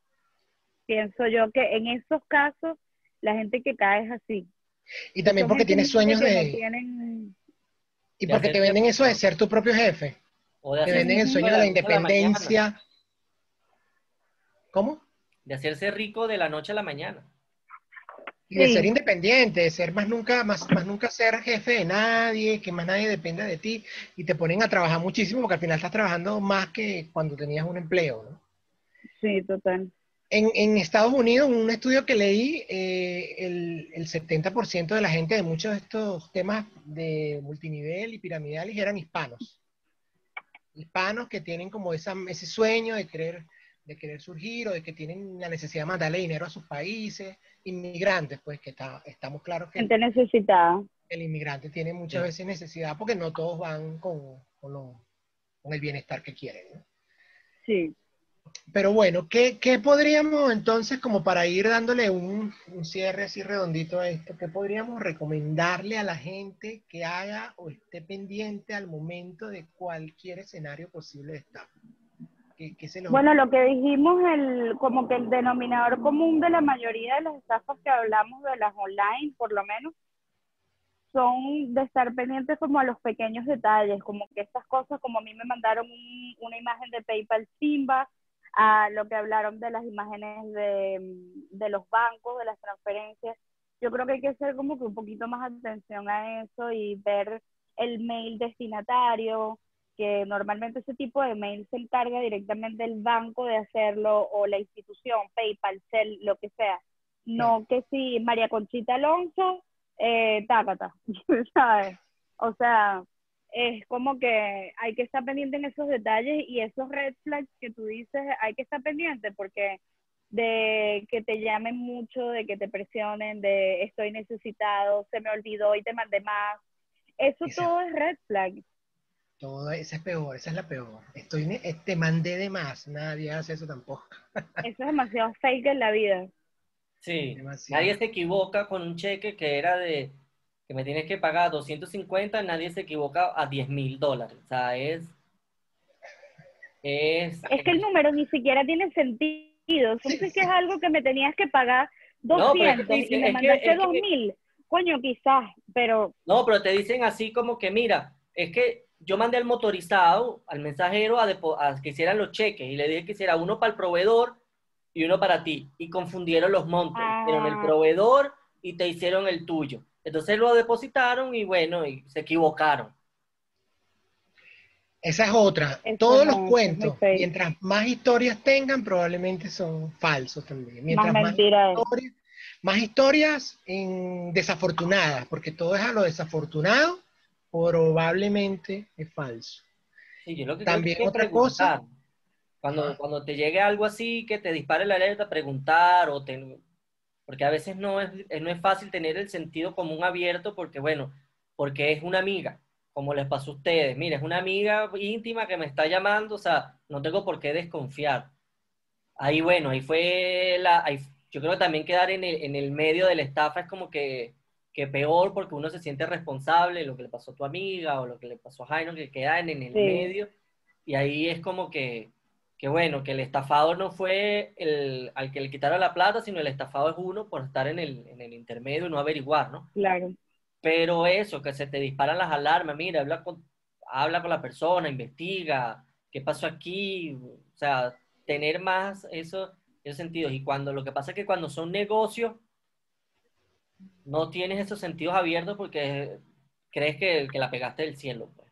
Pienso yo que en esos casos la gente que cae es así. Y también Son porque tienes sueños no de... tienen- Y porque te venden eso de ser tu propio jefe. O de Te venden el sueño de la independencia. ¿Cómo? De hacerse rico de la noche a la mañana. Y de Sí. ser independiente, de ser más nunca, más, más nunca ser jefe de nadie, que más nadie dependa de ti. Y te ponen a trabajar muchísimo porque al final estás trabajando más que cuando tenías un empleo, ¿no? Sí, total. En, en Estados Unidos, un estudio que leí, eh, el, el 70% de la gente de muchos de estos temas de multinivel y piramidales eran hispanos. Hispanos que tienen como esa, ese sueño de querer, de querer surgir o de que tienen la necesidad de mandarle dinero a sus países. Inmigrantes, pues que está, estamos claros que el, Gente necesitada. el inmigrante tiene muchas Sí. veces necesidad porque no todos van con, con, lo- con el bienestar que quieren. ¿no? Sí. Pero bueno, ¿qué, qué podríamos entonces, como para ir dándole un, un cierre así redondito a esto, qué podríamos recomendarle a la gente que haga o esté pendiente al momento de cualquier escenario posible de estafa? ¿Qué, qué se les Bueno, lo que dijimos, el, como que el denominador común de la mayoría de las estafas que hablamos de las online, por lo menos, son de estar pendientes como a los pequeños detalles, como que estas cosas, como a mí me mandaron un- una imagen de PayPal Simba, a lo que hablaron de las imágenes de, de los bancos, de las transferencias. Yo creo que hay que hacer como que un poquito más atención a eso y ver el mail destinatario, que normalmente ese tipo de mail se encarga directamente el banco de hacerlo o la institución, PayPal, Cell, lo que sea. No que si María Conchita Alonso, eh, tácata, ¿sabes? O sea, es como que hay que estar pendiente en esos detalles y esos red flags que tú dices, hay que estar pendiente porque de que te llamen mucho, de que te presionen, de estoy necesitado, se me olvidó y te mandé más. Eso todo es red flag. Todo, esa es peor, esa es la peor. Estoy, eh, te mandé de más, nadie hace eso tampoco. Eso es demasiado fake en la vida. Sí. Demasiado. Nadie se equivoca con un cheque que era de que me tienes que pagar 250, nadie se equivoca a 10 mil dólares. O sea, es. Es, Es que el número ni siquiera tiene sentido. Entonces, que es algo que me tenías que pagar No, pero es que 200 te dicen- y me mandaste es que- 2000. Coño, quizás, pero No, pero te dicen así como que, mira, es que yo mandé al motorizado, al mensajero, a, que hicieran los cheques y le dije que hiciera uno para el proveedor y uno para ti. Y confundieron los montos. Hicieron el Ah. proveedor y te hicieron el tuyo. Entonces lo depositaron y bueno, y se equivocaron. Esa es otra. Eso Todos no, los cuentos, mientras más historias tengan, probablemente son falsos también. Mientras más mentira es. historias, más historias en- desafortunadas, porque todo es a lo desafortunado, probablemente es falso. Sí, yo lo que También que otra preguntar. cosa. Cuando, cuando te llegue algo así, que te dispare la alerta, preguntar o te- Porque a veces no es, eh, no es fácil tener el sentido común abierto porque, bueno, porque es una amiga, como les pasó a ustedes. Mira, es una amiga íntima que me está llamando, o sea, no tengo por qué desconfiar. Ahí, bueno, ahí fue la... ahí- yo creo que también quedar en el, en el medio de la estafa es como que, que peor porque uno se siente responsable de lo que le pasó a tu amiga o lo que le pasó a Jairo, que queda en, el Sí. medio y ahí es como que que bueno, que el estafado no fue el al que le quitaron la plata, sino el estafado es uno por estar en el, en el intermedio y no averiguar, ¿no? Claro. Pero eso, que se te disparan las alarmas, mira, habla con, habla con la persona, investiga, qué pasó aquí, o sea, tener más eso, esos sentidos. Y cuando lo que pasa es que cuando son negocios, no tienes esos sentidos abiertos porque crees que, que la pegaste del cielo. Pues.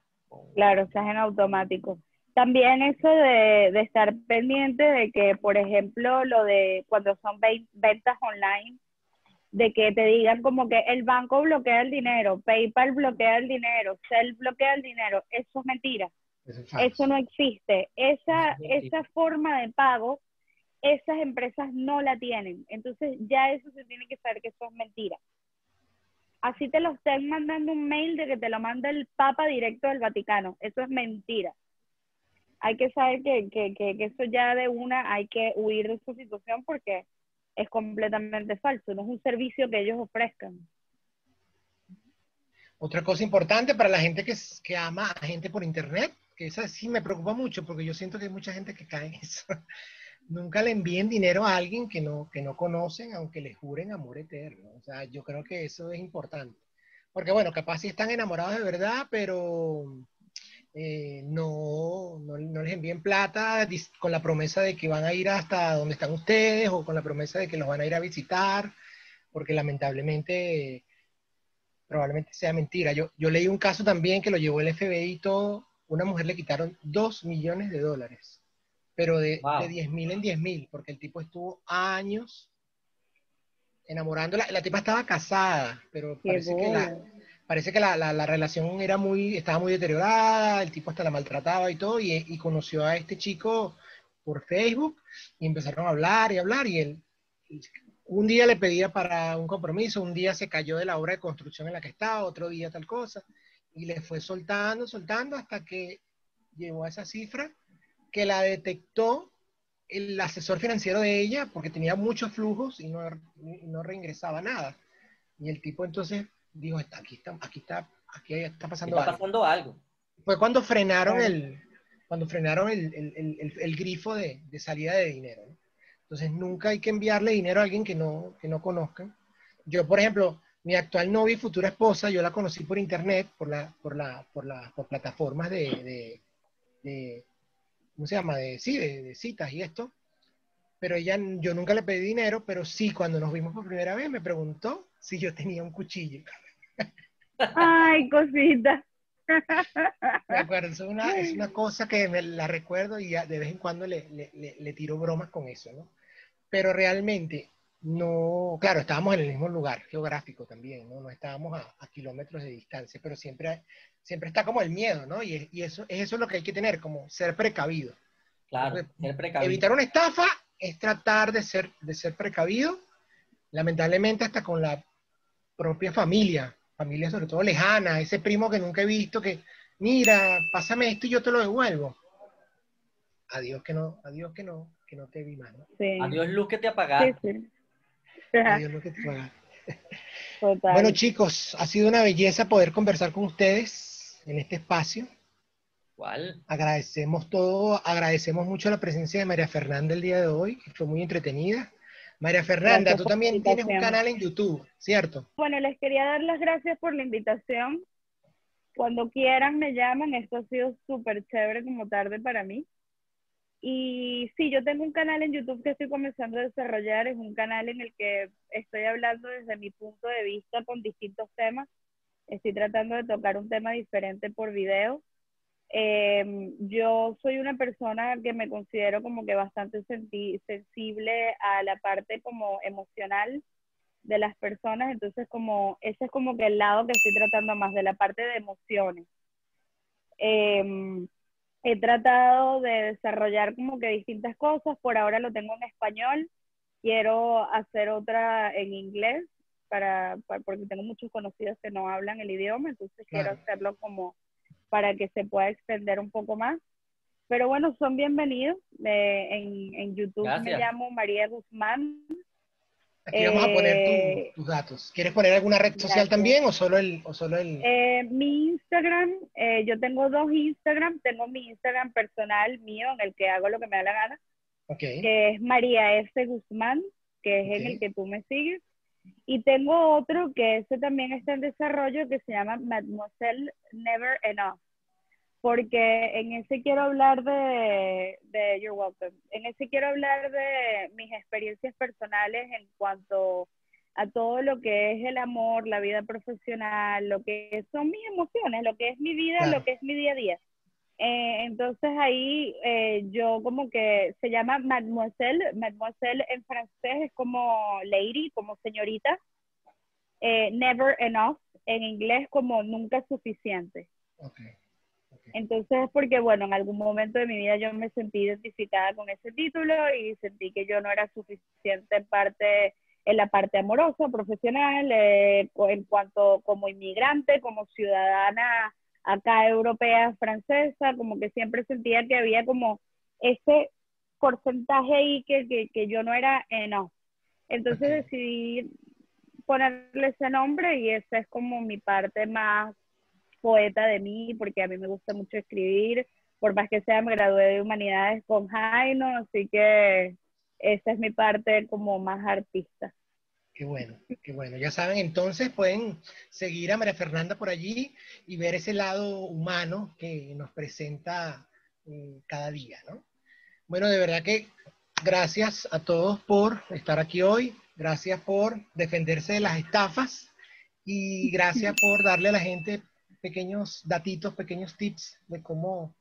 Claro, estás en automático. También eso de, de estar pendiente de que, por ejemplo, lo de cuando son ve- ventas online, de que te digan como que el banco bloquea el dinero, PayPal bloquea el dinero, Cell bloquea el dinero, eso es mentira. Eso es falso. Eso no existe. Esa, es esa forma de pago, esas empresas no la tienen. Entonces ya eso se tiene que saber que eso es mentira. Así te lo estén mandando un mail de que te lo manda el Papa directo del Vaticano. Eso es mentira. Hay que saber que, que, que, eso ya de una hay que huir de esa situación porque es completamente falso. No es un servicio que ellos ofrezcan. Otra cosa importante para la gente que, que ama a gente por internet, que esa sí me preocupa mucho porque yo siento que hay mucha gente que cae en eso. Nunca le envíen dinero a alguien que no, que no conocen, aunque le juren amor eterno. O sea, yo creo que eso es importante. Porque bueno, capaz sí están enamorados de verdad, pero eh, no, no, no les envíen plata con la promesa de que van a ir hasta donde están ustedes o con la promesa de que los van a ir a visitar, porque lamentablemente probablemente sea mentira. Yo, yo leí un caso también que lo llevó el FBI y todo. Una mujer le quitaron 2 millones de dólares, pero de, Wow. de 10 mil en 10 mil, porque el tipo estuvo años enamorándola. La tipa estaba casada, pero Qué parece que, la, parece que la, la- la relación era muy, estaba muy deteriorada, el tipo hasta la maltrataba y todo, y, y conoció a este chico por Facebook y empezaron a hablar y hablar, y él un día le pedía para un compromiso, un día se cayó de la obra de construcción en la que estaba, otro día tal cosa, y le fue soltando, soltando hasta que llegó a esa cifra que la detectó el asesor financiero de ella porque tenía muchos flujos y no, y no reingresaba nada. Y el tipo entonces dijo, "Está- aquí está, aquí está, aquí está pasando Está algo. pasando algo. Fue cuando frenaron el, cuando frenaron el, el- el- el- el grifo de, de salida de dinero. ¿no? Entonces nunca hay que enviarle dinero a alguien que no, que no conozcan. Yo, por ejemplo, mi actual novia y futura esposa, yo la conocí por internet, por la, por la, por la, por plataformas de, de, de- ¿cómo se llama? De, sí, de, de citas y esto. Pero ella, yo nunca le pedí dinero, pero sí, cuando nos vimos por primera vez, me preguntó si yo tenía un cuchillo. Ay, cosita. Me acuerdo, es una, es una cosa que me la recuerdo y ya de vez en cuando le, le, le- le tiro bromas con eso, ¿no? Pero realmente no, claro, estábamos en el mismo lugar geográfico también, ¿no? No estábamos a, a kilómetros de distancia, pero siempre, siempre está como el miedo, ¿no? Y, y eso, es eso lo que hay que tener, como ser precavido. Claro, ser precavido. Evitar una estafa es tratar de ser, de ser precavido, lamentablemente hasta con la propia familia, familia sobre todo lejana, ese primo que nunca he visto que, mira, pásame esto y yo te lo devuelvo. Adiós que no, adiós que no, que no te vi más, ¿no? Sí. Adiós luz que te Sí, apagaste. Sí. Adiós lo que te paga. Total. Bueno chicos, ha sido una belleza poder conversar con ustedes en este espacio. ¿Cuál? Agradecemos todo, agradecemos mucho la presencia de María Fernanda el día de hoy, que fue muy entretenida. María Fernanda, Gracias tú también tienes un canal en YouTube, ¿cierto? Bueno, les quería dar las gracias por la invitación. Cuando quieran me llaman, esto ha sido súper chévere como tarde para mí. Y sí, yo tengo un canal en YouTube que estoy comenzando a desarrollar, es un canal en el que estoy hablando desde mi punto de vista con distintos temas. Estoy tratando de tocar un tema diferente por video. Eh, yo soy una persona que me considero como que bastante sensible a la parte como emocional de las personas, entonces como ese es como que el lado que estoy tratando más, de la parte de emociones. Eh, he tratado de desarrollar como que distintas cosas, por ahora lo tengo en español, quiero hacer otra en inglés, para, para- porque tengo muchos conocidos que no hablan el idioma, entonces quiero hacerlo como para que se pueda extender un poco más. Pero bueno, son bienvenidos. Eh, en, en YouTube me llamo María Guzmán Aquí vamos a poner tu- Eh, tus datos. ¿Quieres poner alguna red social Gracias. también o solo el, o solo el... Eh, mi Instagram, eh, yo tengo dos Instagram, tengo mi Instagram personal mío en el que hago lo que me da la gana, Ok, que es María F. Guzmán, que es en el que tú me sigues. Y tengo otro que ese también está en desarrollo que se llama Mademoiselle Never Enough. Porque en ese quiero hablar de, de You're Welcome. En ese quiero hablar de mis experiencias personales en cuanto a todo lo que es el amor, la vida profesional, lo que son mis emociones, lo que es mi vida, Claro. lo que es mi día a día. Eh, entonces ahí eh, yo como que se llama mademoiselle, mademoiselle en francés es como lady, como señorita, Eh, never enough, en inglés como nunca suficiente. ok. Entonces es porque, bueno, en algún momento de mi vida yo me sentí identificada con ese título y sentí que yo no era suficiente en parte, en la parte amorosa, profesional, eh, en cuanto como inmigrante, como ciudadana acá europea, francesa, como que siempre sentía que había como ese porcentaje ahí que, que, que yo no era enough. Entonces decidí ponerle ese nombre y esa es como mi parte más poeta de mí, porque a mí me gusta mucho escribir, por más que sea, me gradué de humanidades con Jaino, así que esa es mi parte como más artista. Qué bueno, qué bueno. Ya saben, entonces pueden seguir a María Fernanda por allí y ver ese lado humano que nos presenta eh, cada día, ¿no? Bueno, de verdad que gracias a todos por estar aquí hoy, gracias por defenderse de las estafas y gracias por darle a la gente pequeños datitos, pequeños tips de cómo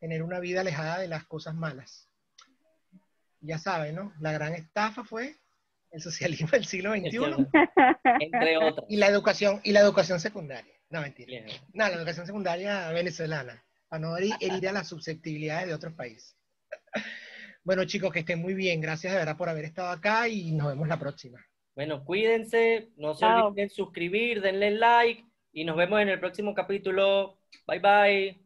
tener una vida alejada de las cosas malas. Ya saben, ¿no? La gran estafa fue el socialismo del siglo XXI Entre otras. y la educación y la educación secundaria. No, mentira. Bien. No, la educación secundaria venezolana, para no herir, a las susceptibilidades de otros países. Bueno, chicos, que estén muy bien. Gracias de verdad por haber estado acá y nos vemos la próxima. Bueno, cuídense, no se olviden suscribir, denle like y nos vemos en el próximo capítulo. Bye bye.